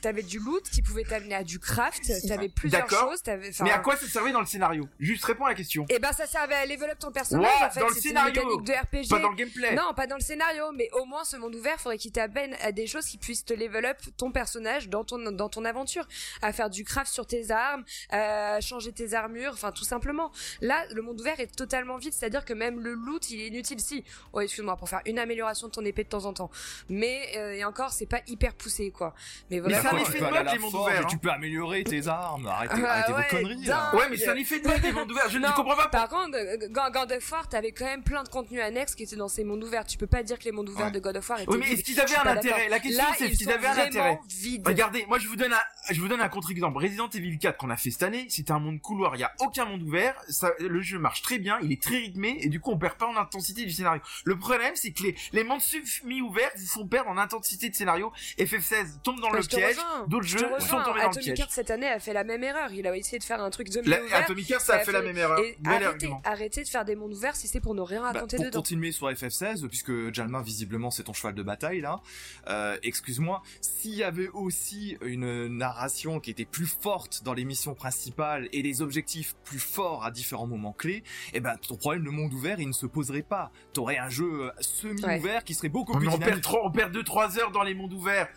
t'avais, du- loot qui pouvait t'amener à du craft. T'avais plusieurs choses. Mais à quoi ça servait dans le scénario? Juste réponds à la question. Eh ben, ça servait à level up ton personnage. Ouais, en fait, dans le scénario. de RPG. Pas dans le gameplay. Non, pas dans le scénario, mais au moins ce monde ouvert, faudrait qu'il t'amène à des choses qui puissent te level up ton personnage dans ton dans ton aventure, à faire du craft sur tes armes, à changer tes armures, enfin tout simplement. Là, le monde ouvert est totalement vide, c'est-à-dire que même le loot, il est inutile si. Oh, excuse-moi, pour faire une amélioration de ton épée de temps en temps. Mais euh, et encore, c'est pas hyper poussé quoi. Mais Mais voilà. ça Quoi, les tu fait peux de aller à la les mondes forge ouverts, et hein. tu peux améliorer tes armes. Arrêtez, Ah, arrêtez ouais, vos conneries. là. dingue. Ouais, mais c'est un effet de mode des mondes ouverts. Je ne comprends pas. Par contre, euh, God of War, t'avais quand même plein de contenus annexes qui étaient dans ces mondes ouverts. Tu peux pas dire que les mondes ouverts Ouais. de God of War étaient Oui, mais est-ce qu'ils avaient un intérêt? La question Là, c'est est-ce qu'ils avaient un intérêt? Regardez, moi je vous donne un, je vous donne un contre-exemple. Resident Evil 4 qu'on a fait cette année, c'était un monde couloir, il y a aucun monde ouvert, ça, le jeu marche très bien, il est très rythmé et du coup on perd pas en intensité du scénario. Le problème c'est que les, les mondes semi-ouverts vous font perdre en intensité de scénario. FF16 tombe dans Bah, le je piège, d'autres Je jeux sont tombés dans le piège. Heart cette année a fait la même erreur. Il a essayé de faire un truc zombie La, ouvert. Atomic Heart ça a fait la même erreur. Et arrêtez, arrêtez de faire des mondes ouverts si c'est pour ne rien Bah, raconter pour dedans. continuer sur FF16, puisque Jalma visiblement c'est ton cheval de bataille là, euh, excuse-moi, s'il y avait aussi une narration qui était plus forte dans les missions principales et des objectifs plus forts à différents moments clés, eh ben ton problème de monde ouvert il ne se poserait pas. T'aurais un jeu euh, semi-ouvert qui serait beaucoup On, plus on perd trop, on perd 2-3 heures dans les mondes ouverts.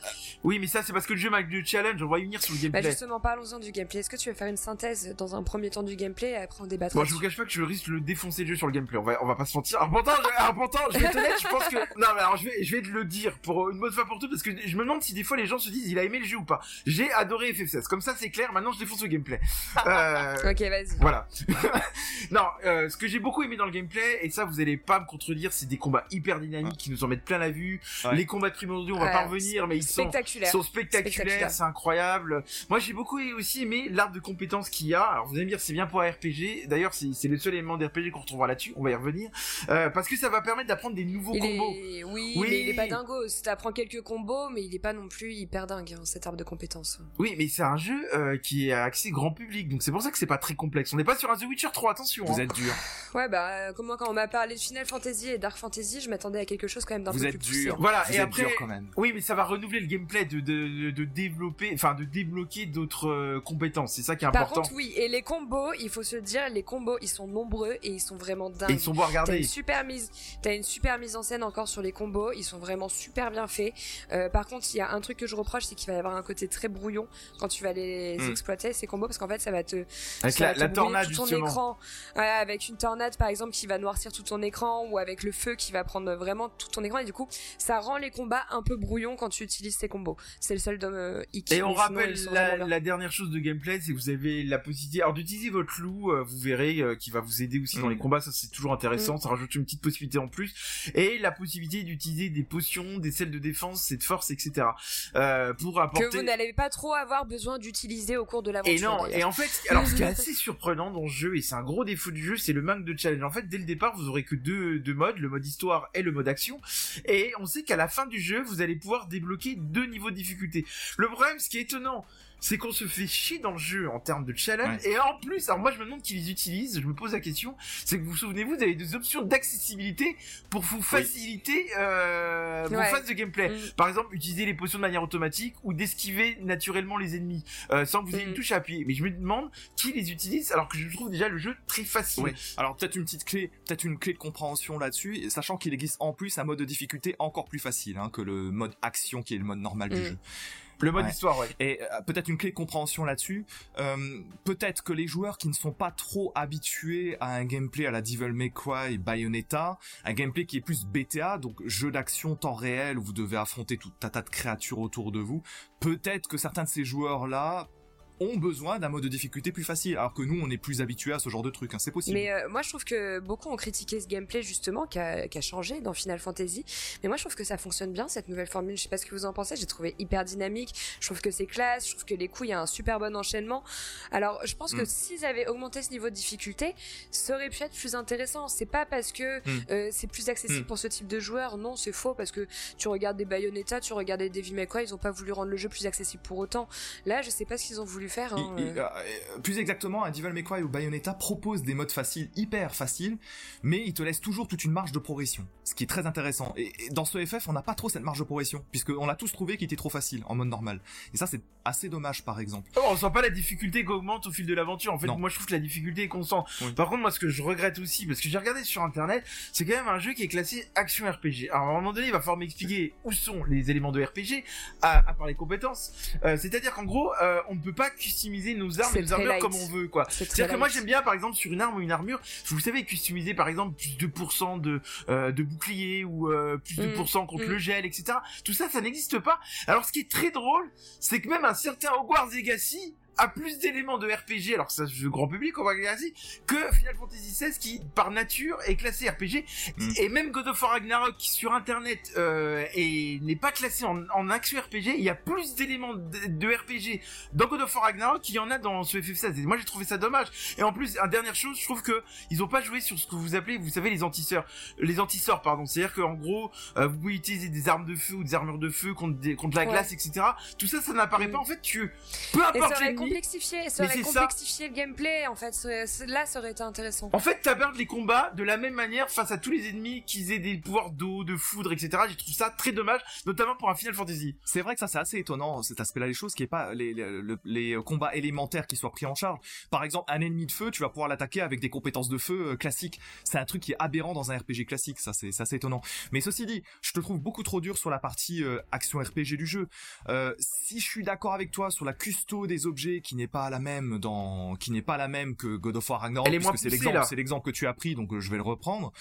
Oui, mais ça c'est parce que le jeu manque de challenge, on va y venir sur le Bah gameplay. justement, parlons-en du gameplay. Est-ce que tu veux faire une synthèse dans un premier temps du gameplay et après on débattra Bon, je vous cache pas que je risque de le défoncer le jeu sur le gameplay. On va, on va pas se mentir. Alors pourtant, je, alors pourtant, je vais être honnête, je pense que, non, mais alors je vais, je vais te le dire pour une bonne fois pour toutes parce que je me demande si des fois les gens se disent il a aimé le jeu ou pas. J'ai adoré FF16. Comme ça, c'est clair. Maintenant, je défonce le gameplay. Euh, Ok, vas-y. voilà. non, euh, ce que j'ai beaucoup aimé dans le gameplay, et ça, vous allez pas me contredire, c'est des combats hyper dynamiques qui nous en mettent plein la vue. Ouais. Les combats de primordiaux, on va Ouais, pas revenir, mais ils sont Spectaculaire. sont spectaculaires, Spectaculaire. c'est incroyable. Moi, j'ai beaucoup aussi aimé l'arbre de compétences qu'il y a. Alors, vous allez me dire, c'est bien pour un RPG. D'ailleurs, c'est le seul élément d'RPG qu'on retrouvera là-dessus. On va y revenir. Euh, parce que ça va permettre d'apprendre des nouveaux Il combos. est... Oui, Oui. mais il est pas dingo. T'apprends quelques combos, mais il est pas non plus hyper dingue, hein, cet arbre de compétences. Oui, mais c'est un jeu euh, qui est accès grand public. Donc, c'est pour ça que c'est pas très complexe. On n'est pas sur un The Witcher 3, attention. Vous hein. êtes dur. Ouais, bah, euh, comme moi, quand on m'a parlé de Final Fantasy et Dark Fantasy, je m'attendais à quelque chose quand même d'un Vous peu êtes plus poussé. dur. Voilà, Vous et êtes après, dur quand même. Oui, mais ça va renouveler le gameplay de, de, de, de développer, enfin de débloquer d'autres euh, compétences. C'est ça qui est Par important. contre, oui, et les combos, il faut se dire, les combos, ils sont nombreux et ils sont vraiment dingues. et ils sont beaux à T'as regarder. une super mise, t'as une super mise en scène encore sur les combos. Ils sont vraiment super bien faits. Euh, par contre, il y a un truc que je reproche, c'est qu'il va y avoir un côté très brouillon quand tu vas les Hmm. exploiter ces combos, parce qu'en fait, ça va te, Avec ça la, va te la brouiller tornade, tout ton justement. écran. Avec une tornade, par exemple, qui va noircir tout ton écran, ou avec le feu qui va prendre vraiment tout ton écran. Et du coup, ça rend les combats un peu brouillons quand tu utilises ces combos. C'est le seul dom euh, hic. Et on sinon, rappelle la, dernière chose de gameplay, c'est que vous avez la possibilité, alors d'utiliser votre loup, euh, vous verrez, euh, qui va vous aider aussi dans les combats, ça c'est toujours intéressant, ça rajoute une petite possibilité en plus, et la possibilité d'utiliser des potions, des sels de défense, et de force, etc. Euh, pour que apporter. vous n'allez pas trop avoir besoin d'utiliser au cours de l'aventure. Et non, et en fait, alors ce qui est assez surprenant dans ce jeu, et c'est un gros défaut du jeu, c'est le manque de challenge. En fait, dès le départ, vous aurez que deux, deux modes, le mode histoire et le mode action. Et on sait qu'à la fin du jeu, vous allez pouvoir débloquer deux niveaux de difficulté. Le problème, ce qui est étonnant, c'est qu'on se fait chier dans le jeu en termes de challenge. Et en plus, alors moi je me demande qui les utilise, je me pose la question, c'est que vous vous souvenez-vous, vous avez des options d'accessibilité pour vous faciliter euh, vos Ouais. phases de gameplay. Mm. Par exemple, utiliser les potions de manière automatique ou d'esquiver naturellement les ennemis euh, sans que vous ayez une Mm. touche à appuyer. Mais je me demande qui les utilise alors que je trouve déjà le jeu très facile. Alors peut-être une petite clé, peut-être une clé de compréhension là-dessus, sachant qu'il existe en plus un mode de difficulté encore plus facile hein, que le mode action qui est le mode normal du Mm. jeu. Le mode Ouais. histoire, ouais. Et euh, peut-être une clé de compréhension là-dessus. Euh, peut-être que les joueurs qui ne sont pas trop habitués à un gameplay à la Devil May Cry, Bayonetta, un gameplay qui est plus BTA, donc jeu d'action temps réel où vous devez affronter tout un tas de créatures autour de vous. Peut-être que certains de ces joueurs-là ont besoin d'un mode de difficulté plus facile, alors que nous on est plus habitués à ce genre de truc. Hein. C'est possible. Mais euh, moi, je trouve que beaucoup ont critiqué ce gameplay justement qui a, qui a changé dans Final Fantasy. Mais moi, je trouve que ça fonctionne bien cette nouvelle formule. Je sais pas ce que vous en pensez. J'ai trouvé hyper dynamique. Je trouve que c'est classe. Je trouve que les coups, il y a un super bon enchaînement. Alors, je pense que Mm. s'ils avaient augmenté ce niveau de difficulté, ça aurait pu être plus intéressant. C'est pas parce que Mm. euh, c'est plus accessible Mm. pour ce type de joueurs. Non, c'est faux parce que tu regardes des Bayonetta, tu regardes des Devil May Cry, ils ont pas voulu rendre le jeu plus accessible pour autant. Là, je sais pas ce qu'ils ont voulu faire. hein, Il- il- euh. euh, plus exactement, un Devil May Cry ou Bayonetta propose des modes faciles, hyper faciles, mais il te laisse toujours toute une marge de progression, ce qui est très intéressant. Et, et dans ce FF, on n'a pas trop cette marge de progression, puisqu'on a tous trouvé qu'il était trop facile en mode normal. Et ça, c'est assez dommage, par exemple. Oh, on sent pas la difficulté qui augmente au fil de l'aventure. En fait, Non. moi je trouve que la difficulté est constante. Oui. Par contre, moi ce que je regrette aussi, parce que j'ai regardé sur internet, c'est quand même un jeu qui est classé action RPG. Alors à un moment donné, il va falloir m'expliquer où sont les éléments de RPG, à, à part les compétences. Euh, C'est-à-dire qu'en gros, euh, on ne peut pas customiser nos armes et nos armures light. comme on veut, quoi. C'est-à-dire que moi j'aime bien par exemple sur une arme ou une armure, vous savez customiser par exemple plus 2% de euh, de bouclier ou euh, plus de Mm, 2% contre mm. le gel, etc. Tout ça, ça n'existe pas. Alors ce qui est très drôle, c'est que même un certain Hogwarts Legacy a plus d'éléments de RPG, alors ça c'est le grand public Hogwarts Legacy, que Final Fantasy XVI qui par nature est classé RPG. Mm. Et même God of War Ragnarok qui sur internet euh, et n'est pas classé en, en action RPG, il y a plus d'éléments de, de RPG dans God of War Ragnarok qu'il y en a dans ce FF16. Et moi j'ai trouvé ça dommage. Et en plus, une dernière chose, je trouve que ils ont pas joué sur ce que vous appelez, vous savez, les anti-sorts, les anti-sorts, pardon. C'est-à-dire qu'en gros, euh, vous pouvez utiliser des armes de feu ou des armures de feu contre, des, contre la Ouais. glace, etc. Tout ça, ça n'apparaît Mm. pas. En fait, tu, peu importe. Complexifié, ça aurait c'est ça. complexifié le gameplay en fait. Là, ça aurait été intéressant. En fait, t'abordes les combats de la même manière face à tous les ennemis qu'ils aient des pouvoirs d'eau, de foudre, etc. J'ai trouvé ça très dommage, notamment pour un Final Fantasy. C'est vrai que ça, c'est assez étonnant, cet aspect-là des choses, qui est pas les, les, le- les combats élémentaires qui soient pris en charge. Par exemple, un ennemi de feu, tu vas pouvoir l'attaquer avec des compétences de feu euh, classiques. C'est un truc qui est aberrant dans un RPG classique, ça, c'est c'est assez étonnant. Mais ceci dit, je te trouve beaucoup trop dur sur la partie euh, action RPG du jeu. Euh, si je suis d'accord avec toi sur la custo des objets qui n'est pas la même dans, qui n'est pas la même que God of War Ragnarok, puisque c'est l'exemple, c'est l'exemple que tu as pris, donc euh, je vais le reprendre.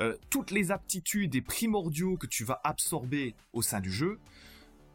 Euh, toutes les aptitudes et primordiaux que tu vas absorber au sein du jeu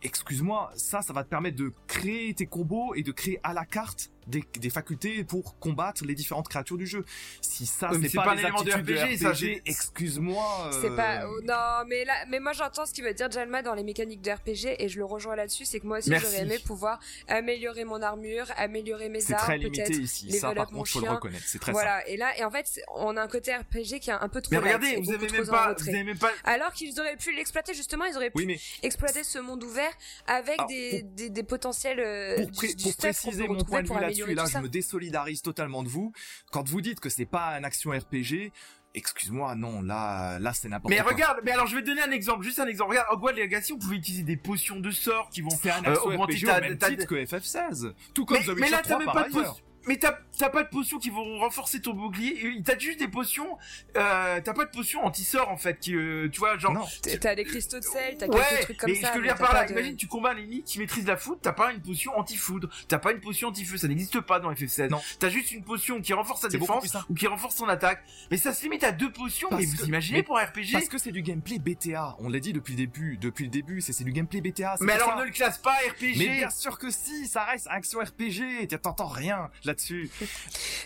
excuse-moi, ça, ça va te permettre de créer tes combos et de créer à la carte des, des facultés pour combattre les différentes créatures du jeu. Si ça, c'est c'est pas, pas les de aptitudes de RPG, c'est- excuse-moi. C'est euh, pas oh, non mais là mais moi j'entends ce qu'il veut dire Jalma dans les mécaniques de RPG et je le rejoins là-dessus c'est que moi aussi j'aurais aimé pouvoir améliorer mon armure améliorer mes C'est armes très limité ici. Ça, par contre, faut le reconnaître. C'est très voilà et là et en fait c'est- on a un côté RPG qui est un peu trop Mais regardez, vous avez trop même pas, vous avez même pas. alors qu'ils auraient pu l'exploiter justement ils auraient pu Oui, mais exploiter ce monde ouvert avec Alors, des, des, des potentiels euh, pour, du, pré- du pour préciser mon retrouver point de pour vue là-dessus, améliorer là, je me désolidarise totalement de vous. Quand vous dites que c'est pas une action RPG, excuse-moi, non, là, là, c'est n'importe Mais quoi. regarde, mais alors je vais te donner un exemple, juste un exemple. Regarde, Hogwarts Legacy, on pouvait utiliser des potions de sorts qui vont. C'est un Euh, action augmenter RPG ta- au même ta- titre que FF16. Tout comme Mais, The mais Witcher là, t'as 3 même par pas ailleurs. Mais t'as t'as pas de potions qui vont renforcer ton bouclier. T'as juste des potions. Euh, t'as pas de potions anti-sort en fait. Qui, euh, tu vois, genre. Non. T'as- des cristaux de sel, t'as quelques Ouais, trucs comme mais ça. ce que je veux mais dire par là, de- imagine, tu combats un ennemi qui maîtrise la foudre, t'as pas une potion anti-foudre, t'as pas une potion anti-feu, ça n'existe pas dans FF16. Non. T'as juste une potion qui renforce sa défense ou qui renforce son attaque. Mais ça se limite à deux potions, Parce mais vous que- imaginez mais- pour un RPG Parce que c'est du gameplay BTA. On l'a dit depuis le début. Depuis le début, c'est du gameplay BTA. Mais alors ça. ne le classe pas RPG Mais bien sûr que si, ça reste action RPG. T'entends rien là-dessus.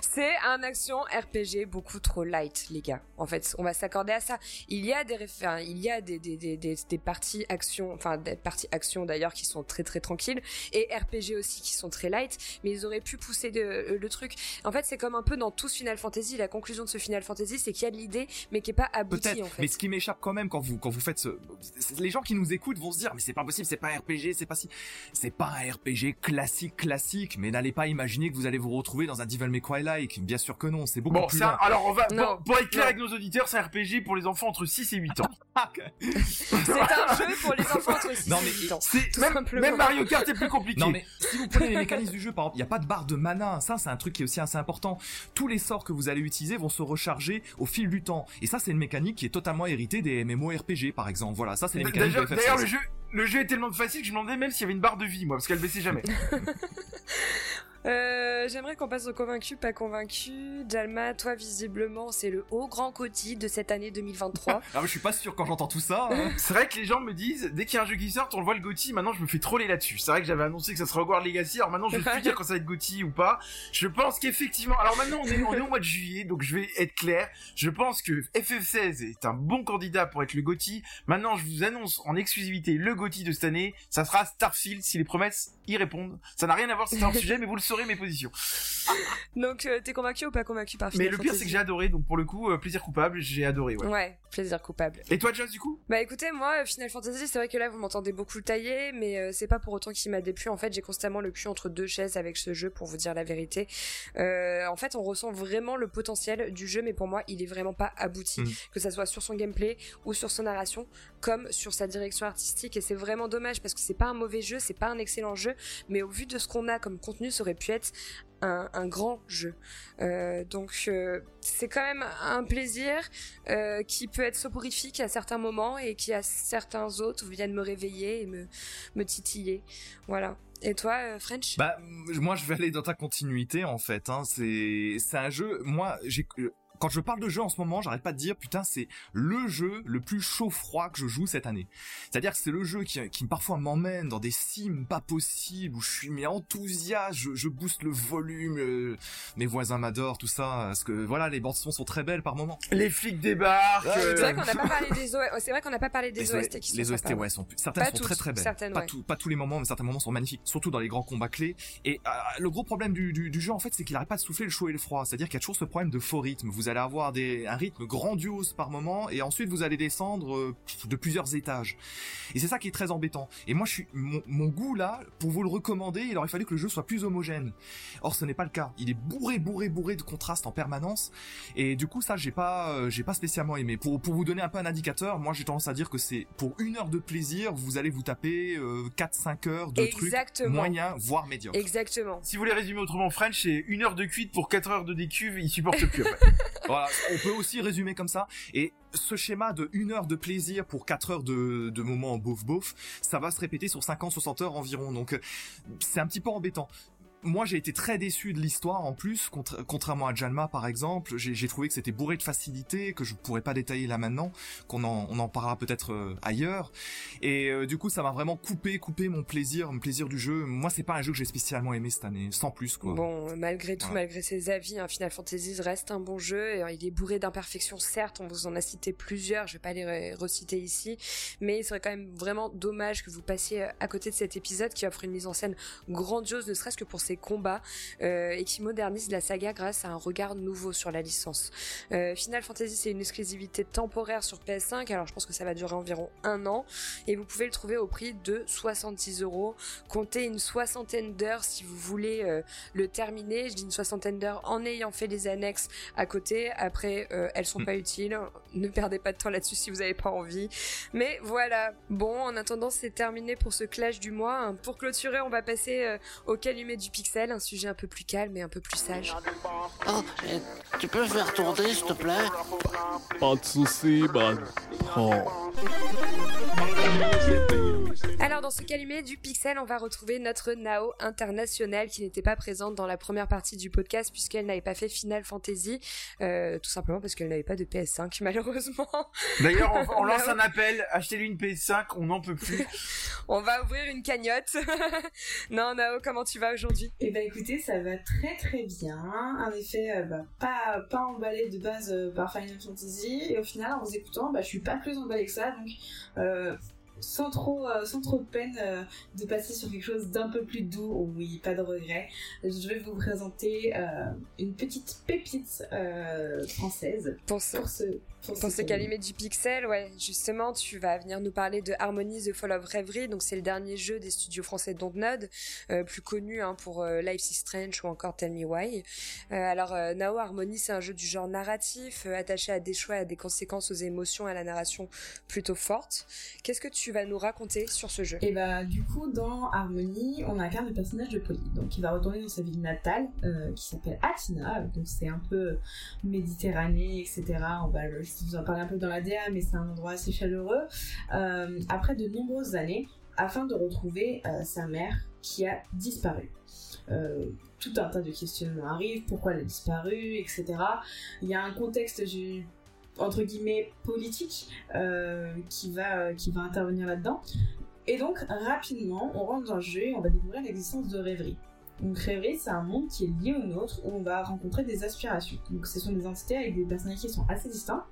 C'est un action RPG beaucoup trop light, les gars. En fait, on va s'accorder à ça. Il y a des réfé- il y a des, des, des, des, des parties action, enfin des parties action d'ailleurs qui sont très très tranquilles et RPG aussi qui sont très light, mais ils auraient pu pousser de- le truc. En fait, c'est comme un peu dans tout ce Final Fantasy. La conclusion de ce Final Fantasy, c'est qu'il y a de l'idée, mais qui est pas aboutie en fait. mais ce qui m'échappe quand même quand vous quand vous faites ce, les gens qui nous écoutent vont se dire mais c'est pas possible, c'est pas un RPG, c'est pas si, c'est pas un RPG classique classique, mais n'allez pas imaginer que vous allez vous retrouver dans un Devil May Cry-like, bien sûr que non, c'est beaucoup Bon, plus ça, loin. alors on va, Non. pour, pour être clair avec nos auditeurs, c'est un RPG pour les enfants entre 6 et 8 ans. C'est un jeu pour les enfants entre 6 Non, et mais 8 ans. C'est, Tout même, simplement. même Mario Kart est plus compliqué. Non mais si vous prenez les mécanismes du jeu, par exemple, il n'y a pas de barre de mana, ça c'est un truc qui est aussi assez important. Tous les sorts que vous allez utiliser vont se recharger au fil du temps. Et ça c'est une mécanique qui est totalement héritée des MMORPG par exemple. Voilà, ça c'est les mécaniques de D'ailleurs, FF16. d'ailleurs, le jeu, le jeu est tellement facile que je me demandais même s'il y avait une barre de vie, moi, parce qu'elle baissait jamais. Euh, J'aimerais qu'on passe au convaincu, pas convaincu. Jalma, toi visiblement, c'est le haut grand côté de cette année 2023. Ah, mais je suis pas sûr quand j'entends tout ça. hein. C'est vrai que les gens me disent, dès qu'il y a un jeu qui sort, on le voit le GOTY, maintenant je me fais troller là-dessus. C'est vrai que j'avais annoncé que ça serait Hogwarts Legacy, alors maintenant je vais plus dire quand ça va être GOTY ou pas. Je pense qu'effectivement, alors maintenant on est, on est au mois de juillet, donc je vais être clair. Je pense que FF16 est un bon candidat pour être le GOTY. Maintenant je vous annonce en exclusivité le GOTY de cette année, ça sera Starfield si les promesses y répondent. Ça n'a rien à voir, c'est un sujet, mais vous le saurez mes positions. Donc, euh, t'es convaincu ou pas convaincu par Mais Final le pire c'est que j'ai adoré, donc pour le coup, euh, plaisir coupable, j'ai adoré, ouais. Ouais, plaisir coupable. Et toi Joss du coup? Bah écoutez, moi, euh, Final Fantasy, c'est vrai que là, vous m'entendez beaucoup le tailler, mais euh, c'est pas pour autant qu'il m'a déplu. En fait, j'ai constamment le cul entre deux chaises avec ce jeu, pour vous dire la vérité. Euh, en fait, on ressent vraiment le potentiel du jeu, mais pour moi, il est vraiment pas abouti, Mhm. que ça soit sur son gameplay ou sur son narration, comme sur sa direction artistique. Et c'est vraiment dommage parce que c'est pas un mauvais jeu, c'est pas un excellent jeu, mais au vu de ce qu'on a comme contenu, ça aurait pu être un, un grand jeu. Euh, donc euh, c'est quand même un plaisir euh, qui peut être soporifique à certains moments et qui à certains autres viennent me réveiller et me, me titiller. Voilà. Et toi, euh, French? Bah moi je vais aller dans ta continuité en fait. Hein. C'est c'est un jeu. Moi j'ai euh, quand je parle de jeu en ce moment, j'arrête pas de dire putain c'est le jeu le plus chaud froid que je joue cette année. C'est-à-dire que c'est le jeu qui, qui parfois m'emmène dans des sims pas possibles où je suis mais enthousiaste, je, je booste le volume, euh, mes voisins m'adorent tout ça parce que voilà les bandes son sont très belles par moment. Les flics débarquent. Ouais, euh, C'est vrai qu'on n'a pas parlé des OST. C'est vrai qu'on n'a pas parlé des les OST qui sont les OST sympas, ouais sont certaines Pas sont toutes, très très belles certaines, pas ouais. tout- pas tous les moments mais certains moments sont magnifiques surtout dans les grands combats clés et euh, le gros problème du, du, du jeu en fait c'est qu'il arrête pas de souffler le chaud et le froid c'est à dire qu'il y a toujours ce problème de faux rythme vous allez avoir des un rythme grandiose par moment et ensuite vous allez descendre euh, de plusieurs étages et c'est ça qui est très embêtant et moi je suis mon, mon goût là pour vous le recommander il aurait fallu que le jeu soit plus homogène or ce n'est pas le cas il est bourré bourré bourré de contrastes en permanence et du coup ça j'ai pas euh, j'ai pas spécialement aimé pour pour vous donner un peu un indicateur moi j'ai tendance à dire que c'est pour une heure de plaisir vous allez vous taper euh, 4-5 heures de trucs Exactement. moyens voire médiocres Exactement. Si vous voulez résumer autrement, French, c'est une heure de cuite pour 4 heures de décuve, il supporte plus. après. on peut aussi résumer comme ça. Et ce schéma de une heure de plaisir pour 4 heures de, de moments bof bof ça va se répéter sur 50-60 heures environ. Donc euh, c'est un petit peu embêtant moi j'ai été très déçu de l'histoire en plus, contrairement à Janma par exemple, j'ai trouvé que c'était bourré de facilité, que je pourrais pas détailler là maintenant, qu'on en, on en parlera peut-être euh, ailleurs. Et euh, du coup ça m'a vraiment coupé, coupé mon plaisir, mon plaisir du jeu. Moi c'est pas un jeu que j'ai spécialement aimé cette année, sans plus quoi. Bon, malgré tout, malgré ses avis, hein, Final Fantasy reste un bon jeu. Et, il est bourré d'imperfections certes, on vous en a cité plusieurs, je vais pas les reciter ici, mais il serait quand même vraiment dommage que vous passiez à côté de cet épisode qui offre une mise en scène grandiose, ne serait-ce que pour ses combats euh, et qui modernise la saga grâce à un regard nouveau sur la licence. Euh, Final Fantasy, c'est une exclusivité temporaire sur PS5, alors je pense que ça va durer environ un an et vous pouvez le trouver au prix de 66 euros. Comptez une soixantaine d'heures si vous voulez euh, le terminer. Je dis une soixantaine d'heures en ayant fait les annexes à côté. Après, elles sont hmm. pas utiles. Ne perdez pas de temps là-dessus si vous n'avez pas envie. Mais voilà. Bon, en attendant, c'est terminé pour ce clash du mois. Pour clôturer, on va passer au calumet du pixel, un sujet un peu plus calme et un peu plus sage. Oh, tu peux faire tourner, s'il te plaît? Pas de soucis, man. Oh. Alors dans ce calumet du Pixel, on va retrouver notre Nao internationale qui n'était pas présente dans la première partie du podcast puisqu'elle n'avait pas fait Final Fantasy, euh, tout simplement parce qu'elle n'avait pas de PS5 malheureusement. D'ailleurs, on, lance un appel, achetez-lui une PS5, on n'en peut plus. on va ouvrir une cagnotte. non Nao, comment tu vas aujourd'hui? Eh ben écoutez, ça va très très bien. En effet, euh, bah, pas pas emballé de base euh, par Final Fantasy et au final en vous écoutant, bah, je suis pas plus emballé que ça donc sans trop, euh, sans trop de peine euh, de passer sur quelque chose d'un peu plus doux. Oui, pas de regret. Je vais vous présenter euh, une petite pépite française pour ce, pour ce, calumet du pixel. Ouais, justement, tu vas venir nous parler de Harmony The Fall of Reverie. Donc, c'est le dernier jeu des studios français Dontnod, plus connu hein, pour Life is Strange ou encore Tell Me Why. alors, Nao Harmony, c'est un jeu du genre narratif, attaché à des choix, à des conséquences, aux émotions, à la narration plutôt forte. Qu'est-ce que tu vas nous raconter sur ce jeu? Et bah du coup dans Harmony, on incarne le personnage de Polly, donc il va retourner dans sa ville natale euh, qui s'appelle Atina, donc c'est un peu Méditerranée, etc. On va vous en parler un peu dans la DA, mais c'est un endroit assez chaleureux. Euh, après de nombreuses années, afin de retrouver euh, sa mère qui a disparu. tout un tas de questionnements arrivent, pourquoi elle a disparu, etc. Il y a un contexte, entre guillemets politique euh, qui va qui va intervenir là-dedans. Et donc rapidement, on rentre dans le jeu et on va découvrir l'existence de rêverie. Donc rêverie, c'est un monde qui est lié au nôtre où on va rencontrer des aspirations. Donc ce sont des entités avec des personnalités qui sont assez distinctes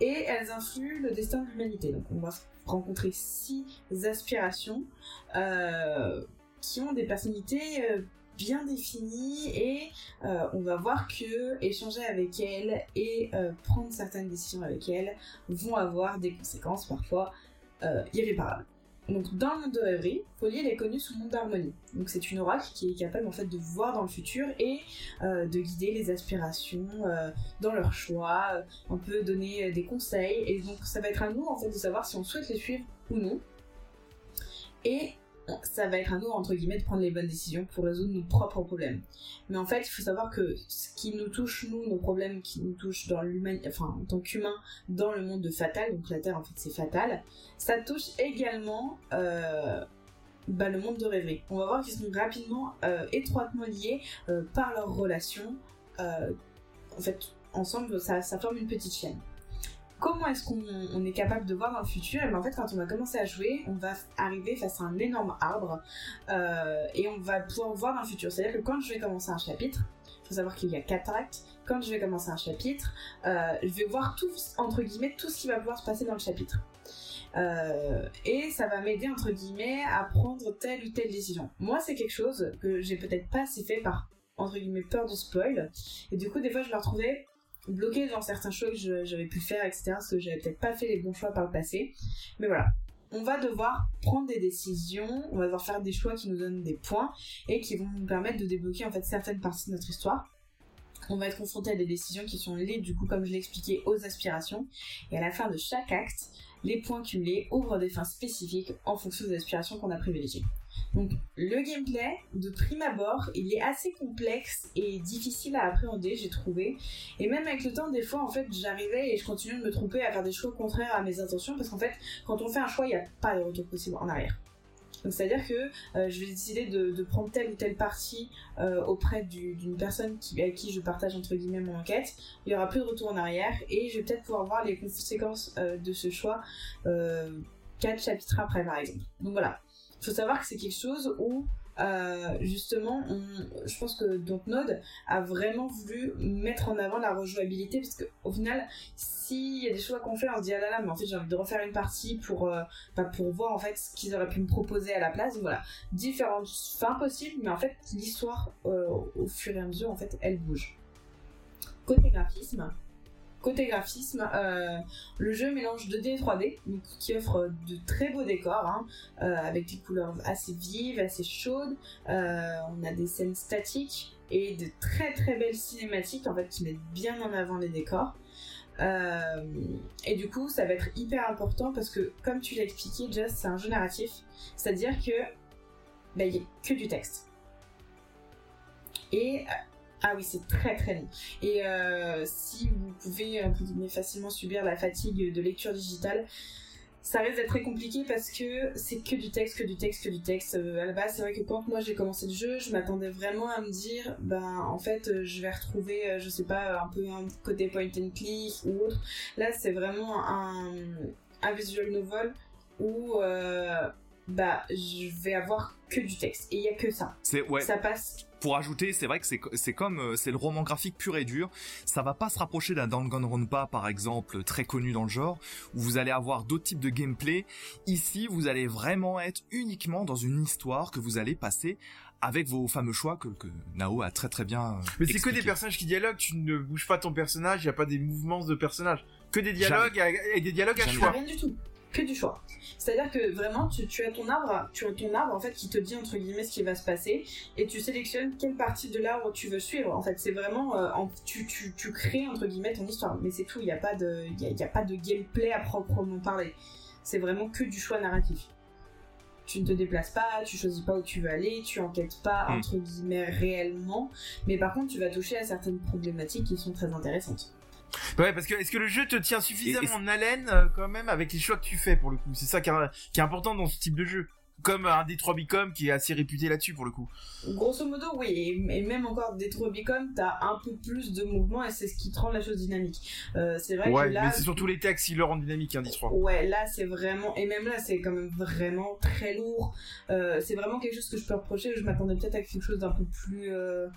et elles influent le destin de l'humanité. Donc on va rencontrer six aspirations euh, qui ont des personnalités euh, bien définie et euh, on va voir que échanger avec elle et prendre certaines décisions avec elle vont avoir des conséquences parfois irréparables. Donc dans le monde de rêverie, elle est connue sous le monde d'harmonie. Donc c'est une oracle qui est capable en fait de voir dans le futur et de guider les aspirations dans leurs choix. On peut donner des conseils et donc ça va être à nous en fait de savoir si on souhaite les suivre ou non. Et ça va être à nous, entre guillemets, de prendre les bonnes décisions pour résoudre nos propres problèmes. Mais en fait, il faut savoir que ce qui nous touche, nous, nos problèmes qui nous touchent en tant qu'humain, dans le monde de Fatal, donc la Terre, en fait, c'est Fatal, ça touche également, euh, bah, le monde de rêverie. On va voir qu'ils sont rapidement, euh, étroitement liés euh, par leur relation. en fait, ensemble, ça, ça forme une petite chaîne comment est-ce qu'on est capable de voir le futur? Et bien en fait, quand on va commencer à jouer, on va arriver face à un énorme arbre euh, et on va pouvoir voir le futur. C'est-à-dire que quand je vais commencer un chapitre, il faut savoir qu'il y a quatre actes. Quand je vais commencer un chapitre, euh, je vais voir tout, entre guillemets, tout ce qui va pouvoir se passer dans le chapitre. Euh, et ça va m'aider entre guillemets à prendre telle ou telle décision. Moi, c'est quelque chose que j'ai peut-être pas assez fait par entre guillemets peur de spoil. Et du coup, des fois, je me retrouvais bloqué dans certains choix que j'avais pu faire, etc. Parce que j'avais peut-être pas fait les bons choix par le passé. Mais voilà. On va devoir prendre des décisions, on va devoir faire des choix qui nous donnent des points et qui vont nous permettre de débloquer en fait certaines parties de notre histoire. On va être confronté à des décisions qui sont liées, du coup, comme je l'ai expliqué, aux aspirations. Et à la fin de chaque acte, les points cumulés ouvrent des fins spécifiques en fonction des aspirations qu'on a privilégiées. Donc le gameplay, de prime abord, il est assez complexe et difficile à appréhender, j'ai trouvé. Et même avec le temps, des fois, en fait, j'arrivais et je continuais de me tromper à faire des choix contraires à mes intentions, parce qu'en fait, quand on fait un choix, il n'y a pas de retour possible en arrière. Donc c'est-à-dire que euh, je vais décider de, prendre telle ou telle partie euh, auprès du- d'une personne qui, avec qui je partage entre guillemets mon enquête. Il y aura plus de retour en arrière et je vais peut-être pouvoir voir les conséquences euh, de ce choix quatre chapitres après par exemple. Donc voilà. Il faut savoir que c'est quelque chose où euh, justement, je pense que Dontnod a vraiment voulu mettre en avant la rejouabilité parce que au final, s'il y a des choix qu'on fait, on se dit ah là là, mais en fait j'ai envie de refaire une partie pour euh, bah, pour voir en fait ce qu'ils auraient pu me proposer à la place. Voilà, différentes fins possibles, mais en fait l'histoire euh, au fur et à mesure en fait elle bouge. Côté graphisme. Côté graphisme, euh, le jeu mélange 2D et 3D, donc qui offre de très beaux décors, hein, euh, avec des couleurs assez vives, assez chaudes. Euh, on a des scènes statiques et de très très belles cinématiques en fait qui mettent bien en avant les décors. Et du coup, ça va être hyper important parce que, comme tu l'as expliqué, Just, c'est un jeu narratif, c'est-à-dire que bah, il y a que du texte. Et ah oui, c'est très très long. Et euh, si vous pouvez guillemets, facilement subir la fatigue de lecture digitale, ça risque d'être très compliqué parce que c'est que du texte, que du texte, que du texte. Euh, à la base, c'est vrai que quand moi j'ai commencé le jeu, je m'attendais vraiment à me dire, ben en fait, euh, je vais retrouver, euh, je sais pas, un peu un côté point and click ou autre. Là, c'est vraiment un, un visual novel où euh, bah je vais avoir que du texte et il y a que ça. C'est ouais. Ça passe Pour ajouter, c'est vrai que c'est c'est comme euh, c'est le roman graphique pur et dur. Ça va pas se rapprocher d'un Danganronpa par exemple très connu dans le genre où vous allez avoir d'autres types de gameplay. Ici, vous allez vraiment être uniquement dans une histoire que vous allez passer avec vos fameux choix que, que Nao a très très bien. euh, Mais c'est que des personnages qui dialoguent, tu ne bouges pas ton personnage, il y a pas des mouvements de personnages. Que des dialogues et des dialogues à Jamais. choix. rien du tout, que du choix. C'est-à-dire que vraiment, tu, tu as ton arbre, tu as ton arbre en fait qui te dit entre guillemets ce qui va se passer, et tu sélectionnes quelle partie de l'arbre tu veux suivre. En fait, c'est vraiment, euh, en- tu, tu, tu crées entre guillemets ton histoire, mais c'est tout. Il n'y a pas de, il y a, il y a pas de gameplay à proprement parler. C'est vraiment que du choix narratif. Tu ne te déplaces pas, tu choisis pas où tu veux aller, tu enquêtes pas Mm. entre guillemets réellement, mais par contre tu vas toucher à certaines problématiques qui sont très intéressantes. Ouais, parce que est-ce que le jeu te tient suffisamment Et- et- en haleine euh, quand même avec les choix que tu fais pour le coup? C'est ça qui est, qui est important dans ce type de jeu. Comme un des 3 Bicom qui est assez réputé là-dessus pour le coup. Grosso modo, oui, et, et même encore des Trobicom, t'as un peu plus de mouvement et c'est ce qui te rend la chose dynamique. Euh, c'est vrai Ouais, que là, mais c'est surtout les textes qui le rendent dynamique, hein, 3. ouais, là c'est vraiment, et même là c'est quand même vraiment très lourd. Euh, c'est vraiment quelque chose que je peux reprocher. Je m'attendais peut-être à quelque chose d'un peu plus, euh,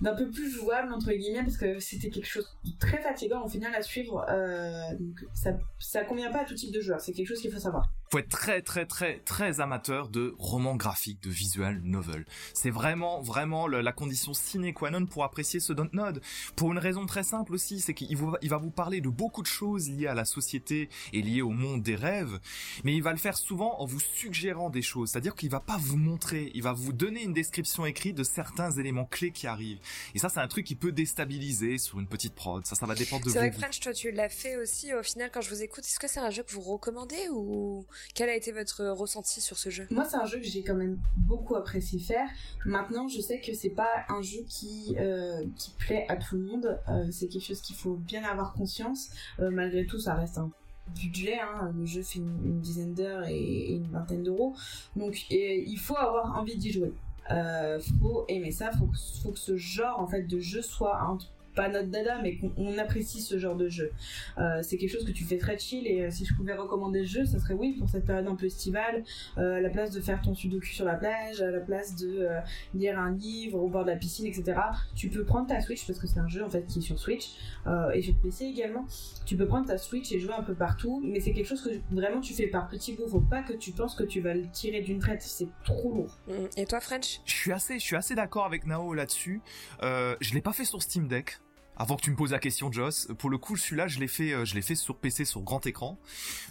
d'un peu plus jouable entre guillemets parce que c'était quelque chose de très fatigant au final à suivre. Euh, donc ça, ça convient pas à tout type de joueur. C'est quelque chose qu'il faut savoir. Faut être très très très très amateur de romans graphiques, de visual novel. C'est vraiment vraiment le- la condition sine qua non pour apprécier ce Dontnod. Pour une raison très simple aussi, c'est qu'il vous- il va vous parler de beaucoup de choses liées à la société et liées au monde des rêves, mais il va le faire souvent en vous suggérant des choses. C'est-à-dire qu'il va pas vous montrer, il va vous donner une description écrite de certains éléments clés qui arrivent. Et ça, c'est un truc qui peut déstabiliser sur une petite prod. Ça, ça va dépendre de C'est vrai vous. que French, toi tu l'as fait aussi. Au final, quand je vous écoute, est-ce que c'est un jeu que vous recommandez ou quel a été votre ressenti sur ce jeu? Moi, c'est un jeu que j'ai quand même beaucoup apprécié faire. Maintenant, je sais que c'est pas un jeu qui, euh, qui plaît à tout le monde. Euh, c'est quelque chose qu'il faut bien avoir conscience. Euh, malgré tout, ça reste un budget. Hein. Le jeu fait une, dizaine d'heures et, une vingtaine d'euros. Donc, il faut avoir envie d'y jouer. Euh, faut aimer ça. Faut, faut que ce genre en fait de jeu soit un- pas notre dada, mais qu'on on apprécie ce genre de jeu. Euh, c'est quelque chose que tu fais très chill et euh, si je pouvais recommander le jeu, ça serait oui pour cette période un peu estivale, euh, à la place de faire ton sudoku sur la plage, à la place de euh, lire un livre au bord de la piscine, etc. Tu peux prendre ta Switch parce que c'est un jeu en fait qui est sur Switch euh, et sur PC également. Tu peux prendre ta Switch et jouer un peu partout, mais c'est quelque chose que vraiment tu fais par petits bouts. Faut pas que tu penses que tu vas le tirer d'une traite, c'est trop lourd. Mm. Et toi, French? Je suis assez, je suis assez d'accord avec Nao là-dessus. Euh, je l'ai pas fait sur Steam Deck. Avant que tu me poses la question, Joss, pour le coup, celui-là, je l'ai fait, euh, je l'ai fait sur PC, sur grand écran.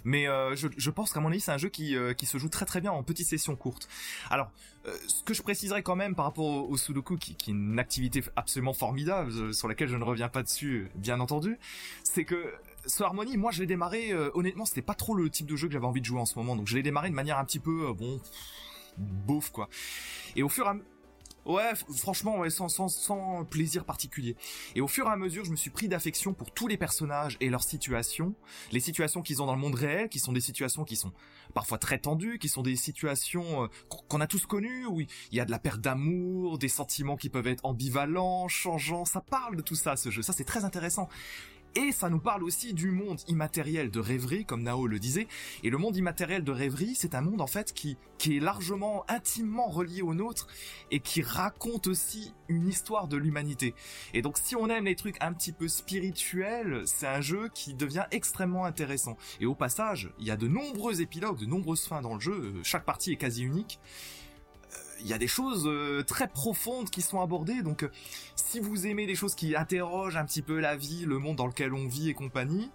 Mais euh, je, je pense qu'à mon avis, c'est un jeu qui, euh, qui se joue très très bien en petites sessions courtes. Alors, ce que je préciserais quand même par rapport au, Sudoku, qui, qui est une activité absolument formidable, sur laquelle je ne reviens pas dessus, bien entendu, c'est que ce Harmony, moi, je l'ai démarré. honnêtement, c'était pas trop le type de jeu que j'avais envie de jouer en ce moment, donc je l'ai démarré de manière un petit peu bon, beauf quoi. Et au fur et à Ouais, franchement, sans, sans, plaisir particulier. Et au fur et à mesure, je me suis pris d'affection pour tous les personnages et leurs situations, les situations qu'ils ont dans le monde réel, qui sont des situations qui sont parfois très tendues, qui sont des situations euh, qu'on a tous connues, où il y a de la perte d'amour, des sentiments qui peuvent être ambivalents, changeants. Ça parle de tout ça, ce jeu. Ça, c'est très intéressant. Et ça nous parle aussi du monde immatériel de rêverie, comme Nao le disait. Et le monde immatériel de rêverie, c'est un monde en fait qui, est largement, intimement relié au nôtre et qui raconte aussi une histoire de l'humanité. Et donc si on aime les trucs un petit peu spirituels, c'est un jeu qui devient extrêmement intéressant. Et au passage, il y a de nombreux épilogues, de nombreuses fins dans le jeu, chaque partie est quasi unique. Euh, Il y a des choses euh, très profondes qui sont abordées, donc euh, si vous aimez des choses qui interrogent un petit peu la vie, le monde dans lequel on vit et compagnie,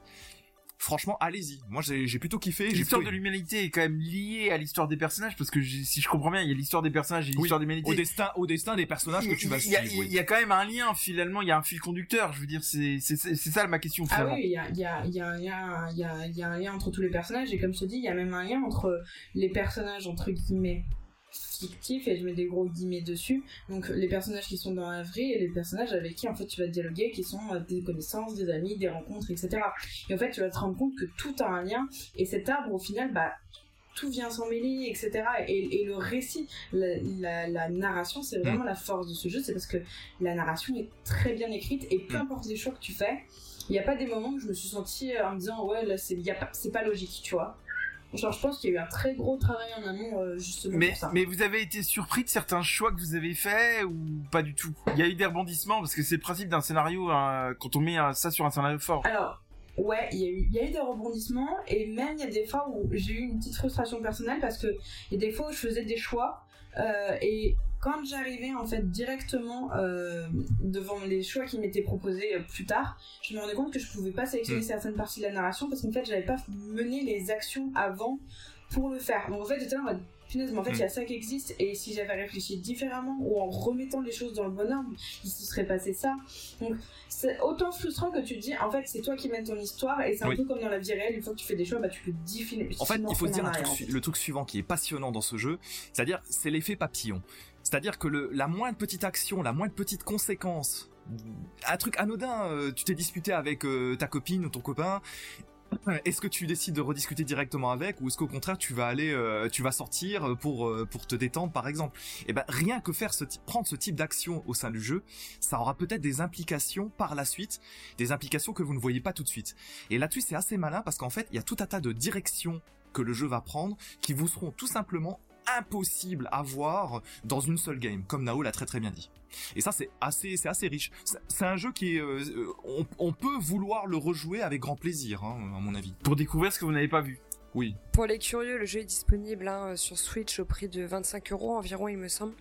franchement, allez-y. Moi, j'ai plutôt kiffé. L'histoire de l'humanité est quand même liée à l'histoire des personnages parce que si je comprends bien, il y a l'histoire des personnages et Oui, l'histoire de l'humanité. au destin, au destin des personnages que tu vas il suivre. oui. il y a quand même un lien finalement, il y a un fil conducteur. Je veux dire, c'est ça ma question Ah finalement. oui, il y a, y a un lien entre tous les personnages, et comme je te dis, il y a même un lien entre les personnages, entre guillemets, fictifs, et je mets des gros guillemets dessus, donc les personnages qui sont dans la vraie, et les personnages avec qui, en fait, tu vas dialoguer, qui sont euh, des connaissances, des amis, des rencontres, etc. Et en fait, tu vas te rendre compte que tout a un lien, et cet arbre, au final, bah, tout vient s'emmêler, etc. Et, et le récit, la, la, la narration, c'est vraiment la force de ce jeu, c'est parce que la narration est très bien écrite, et peu Mm. importe les choix que tu fais, il n'y a pas des moments où je me suis sentie euh, en me disant ouais là c'est pas c'est pas logique tu vois genre je pense qu'il y a eu un très gros travail en amont euh, justement Mais, pour ça mais vous avez été surpris de certains choix que vous avez faits ou pas du tout? Il y a eu des rebondissements parce que c'est le principe d'un scénario hein, quand on met un- ça sur un scénario fort. alors ouais il y a eu il y a eu des rebondissements et même il y a des fois où j'ai eu une petite frustration personnelle parce que il y a des fois où je faisais des choix euh, et quand j'arrivais en fait directement euh, devant les choix qui m'étaient proposés euh, plus tard, je me rendais compte que je pouvais pas sélectionner Mm. certaines parties de la narration parce qu'en fait j'avais pas mené les actions avant pour le faire. Donc en fait j'étais là en mode punaise mais en fait il y a ça qui existe et si j'avais réfléchi différemment ou en remettant les choses dans le bon ordre, il se serait passé ça. Donc c'est autant frustrant que tu te dis en fait c'est toi qui mènes ton histoire et c'est un Oui. peu comme dans la vie réelle, une fois que tu fais des choix bah tu peux difficilement En fait, il faut se dire truc en fait. le truc suivant qui est passionnant dans ce jeu, c'est-à-dire c'est l'effet papillon. C'est-à-dire que le, la moindre petite action, la moindre petite conséquence, un truc anodin, euh, tu t'es disputé avec euh, ta copine ou ton copain, est-ce que tu décides de rediscuter directement avec ou est-ce qu'au contraire tu vas aller, euh, tu vas sortir pour euh, pour te détendre par exemple? Et ben rien que faire ce type, prendre ce type d'action au sein du jeu, ça aura peut-être des implications par la suite, des implications que vous ne voyez pas tout de suite. Et là-dessus c'est assez malin parce qu'en fait il y a tout un tas de directions que le jeu va prendre qui vous seront tout simplement impossibles à voir dans une seule game, comme Nao l'a très très bien dit. Et ça c'est assez c'est assez riche. C'est- un jeu qui est euh, euh, on, on peut vouloir le rejouer avec grand plaisir hein, à mon avis. Pour découvrir ce que vous n'avez pas vu. Oui. Pour les curieux, le jeu est disponible hein, sur Switch au prix de 25 euros environ, il me semble.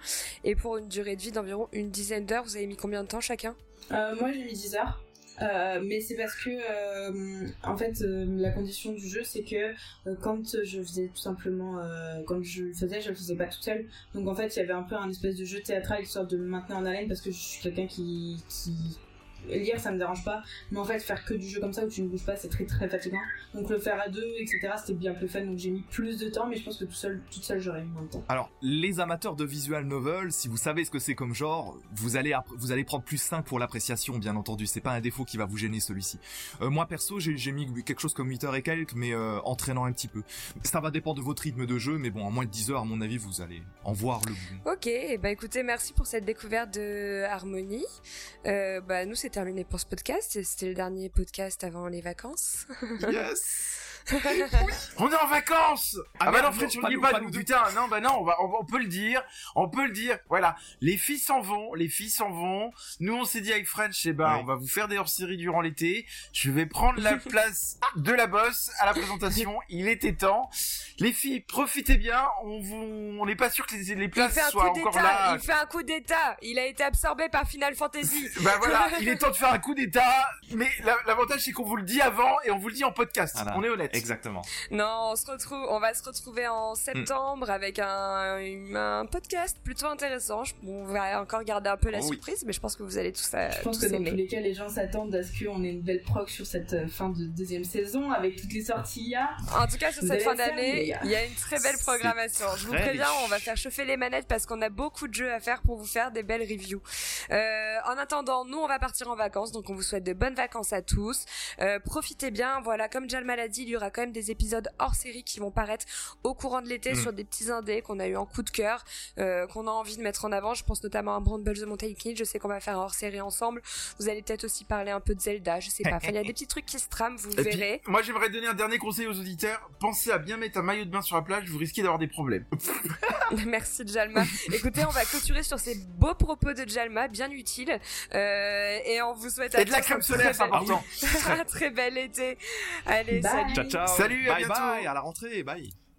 Et pour une durée de vie d'environ une dizaine d'heures, vous avez mis combien de temps chacun? Euh, moi j'ai mis 10 heures. Euh, mais c'est parce que euh, en fait euh, la condition du jeu c'est que euh, quand je faisais tout simplement euh, quand je le faisais je le faisais pas toute seule. Donc en fait il y avait un peu un espèce de jeu théâtral histoire de me maintenir en haleine parce que je suis quelqu'un qui, qui lire ça me dérange pas mais en fait faire que du jeu comme ça où tu ne bouges pas c'est très très fatigant donc le faire à deux etc c'était bien plus fun donc j'ai mis plus de temps mais je pense que tout seul toute seule j'aurais mis moins de temps Alors, les amateurs de visual novel, si vous savez ce que c'est comme genre, vous allez vous allez prendre plus 5 pour l'appréciation, bien entendu. C'est pas un défaut qui va vous gêner celui-ci. Euh, moi perso, j'ai mis quelque chose comme 8 heures et quelques, mais euh, entraînant un petit peu. Ça va dépendre de votre rythme de jeu, mais bon, en moins de 10 heures, à mon avis, vous allez en voir le bout. Ok, eh ben écoutez, merci pour cette découverte de Harmonie. Euh, bah nous c'est terminé pour ce podcast. et C'était le dernier podcast avant les vacances. Yes. On est en vacances Ah, bah merde, non, Fred, non, on pas dit pas, nous, putain, non, bah non, on, va, on, on peut le dire, on peut le dire, voilà, les filles s'en vont, les filles s'en vont, nous on s'est dit avec French, eh Ouais. on va vous faire des hors-séries durant l'été, je vais prendre la place de la bosse à la présentation, il était temps, les filles, profitez bien, on vous, on n'est pas sûr que les, places fait un soient coup encore d'état. là, Il fait un coup d'état. Il a été absorbé par Final Fantasy. bah voilà, il est temps de faire un coup d'état, mais la- l'avantage c'est qu'on vous le dit avant et on vous le dit en podcast, Voilà. on est honnête. Exactement. Non, on se retrouve, on va se retrouver en septembre Mm. avec un, un podcast plutôt intéressant. Je- On va encore garder un peu la Oh oui. surprise, mais je pense que vous allez tous, euh, Je pense que dans aimer. tous les cas, les gens s'attendent à ce qu'on ait une belle proc sur cette euh, fin de deuxième saison avec toutes les sorties. il y a. En tout cas, sur Vous cette fin d'année, il y a une très belle programmation. Je vous préviens, on va faire chauffer les manettes parce qu'on a beaucoup de jeux à faire pour vous faire des belles reviews. Euh, en attendant, nous, on va partir en vacances, donc on vous souhaite de bonnes vacances à tous. Euh, profitez bien, voilà, comme Jalma l'a dit, il y aura quand même des épisodes hors série qui vont paraître au courant de l'été Mm. sur des petits indés qu'on a eu en coup de cœur, euh, qu'on a envie de mettre en avant. Je pense notamment à Bramble the Mountain King. Je sais qu'on va faire un hors série ensemble. Vous allez peut-être aussi parler un peu de Zelda, je sais pas. Enfin, il y a des petits trucs qui se trament, vous Et puis, verrez. moi, j'aimerais donner un dernier conseil aux auditeurs. Pensez à bien mettre un maillot de bain sur la plage, vous risquez d'avoir des problèmes. Merci Jalma. Écoutez, on va clôturer sur ces beaux propos de Jalma, bien utiles. Euh, et on vous souhaite à Et de la crème un solaire, c'est important. un très bel été. Allez, Bye. salut. Ciao. Salut, à bye bientôt. bye à la rentrée. Bye.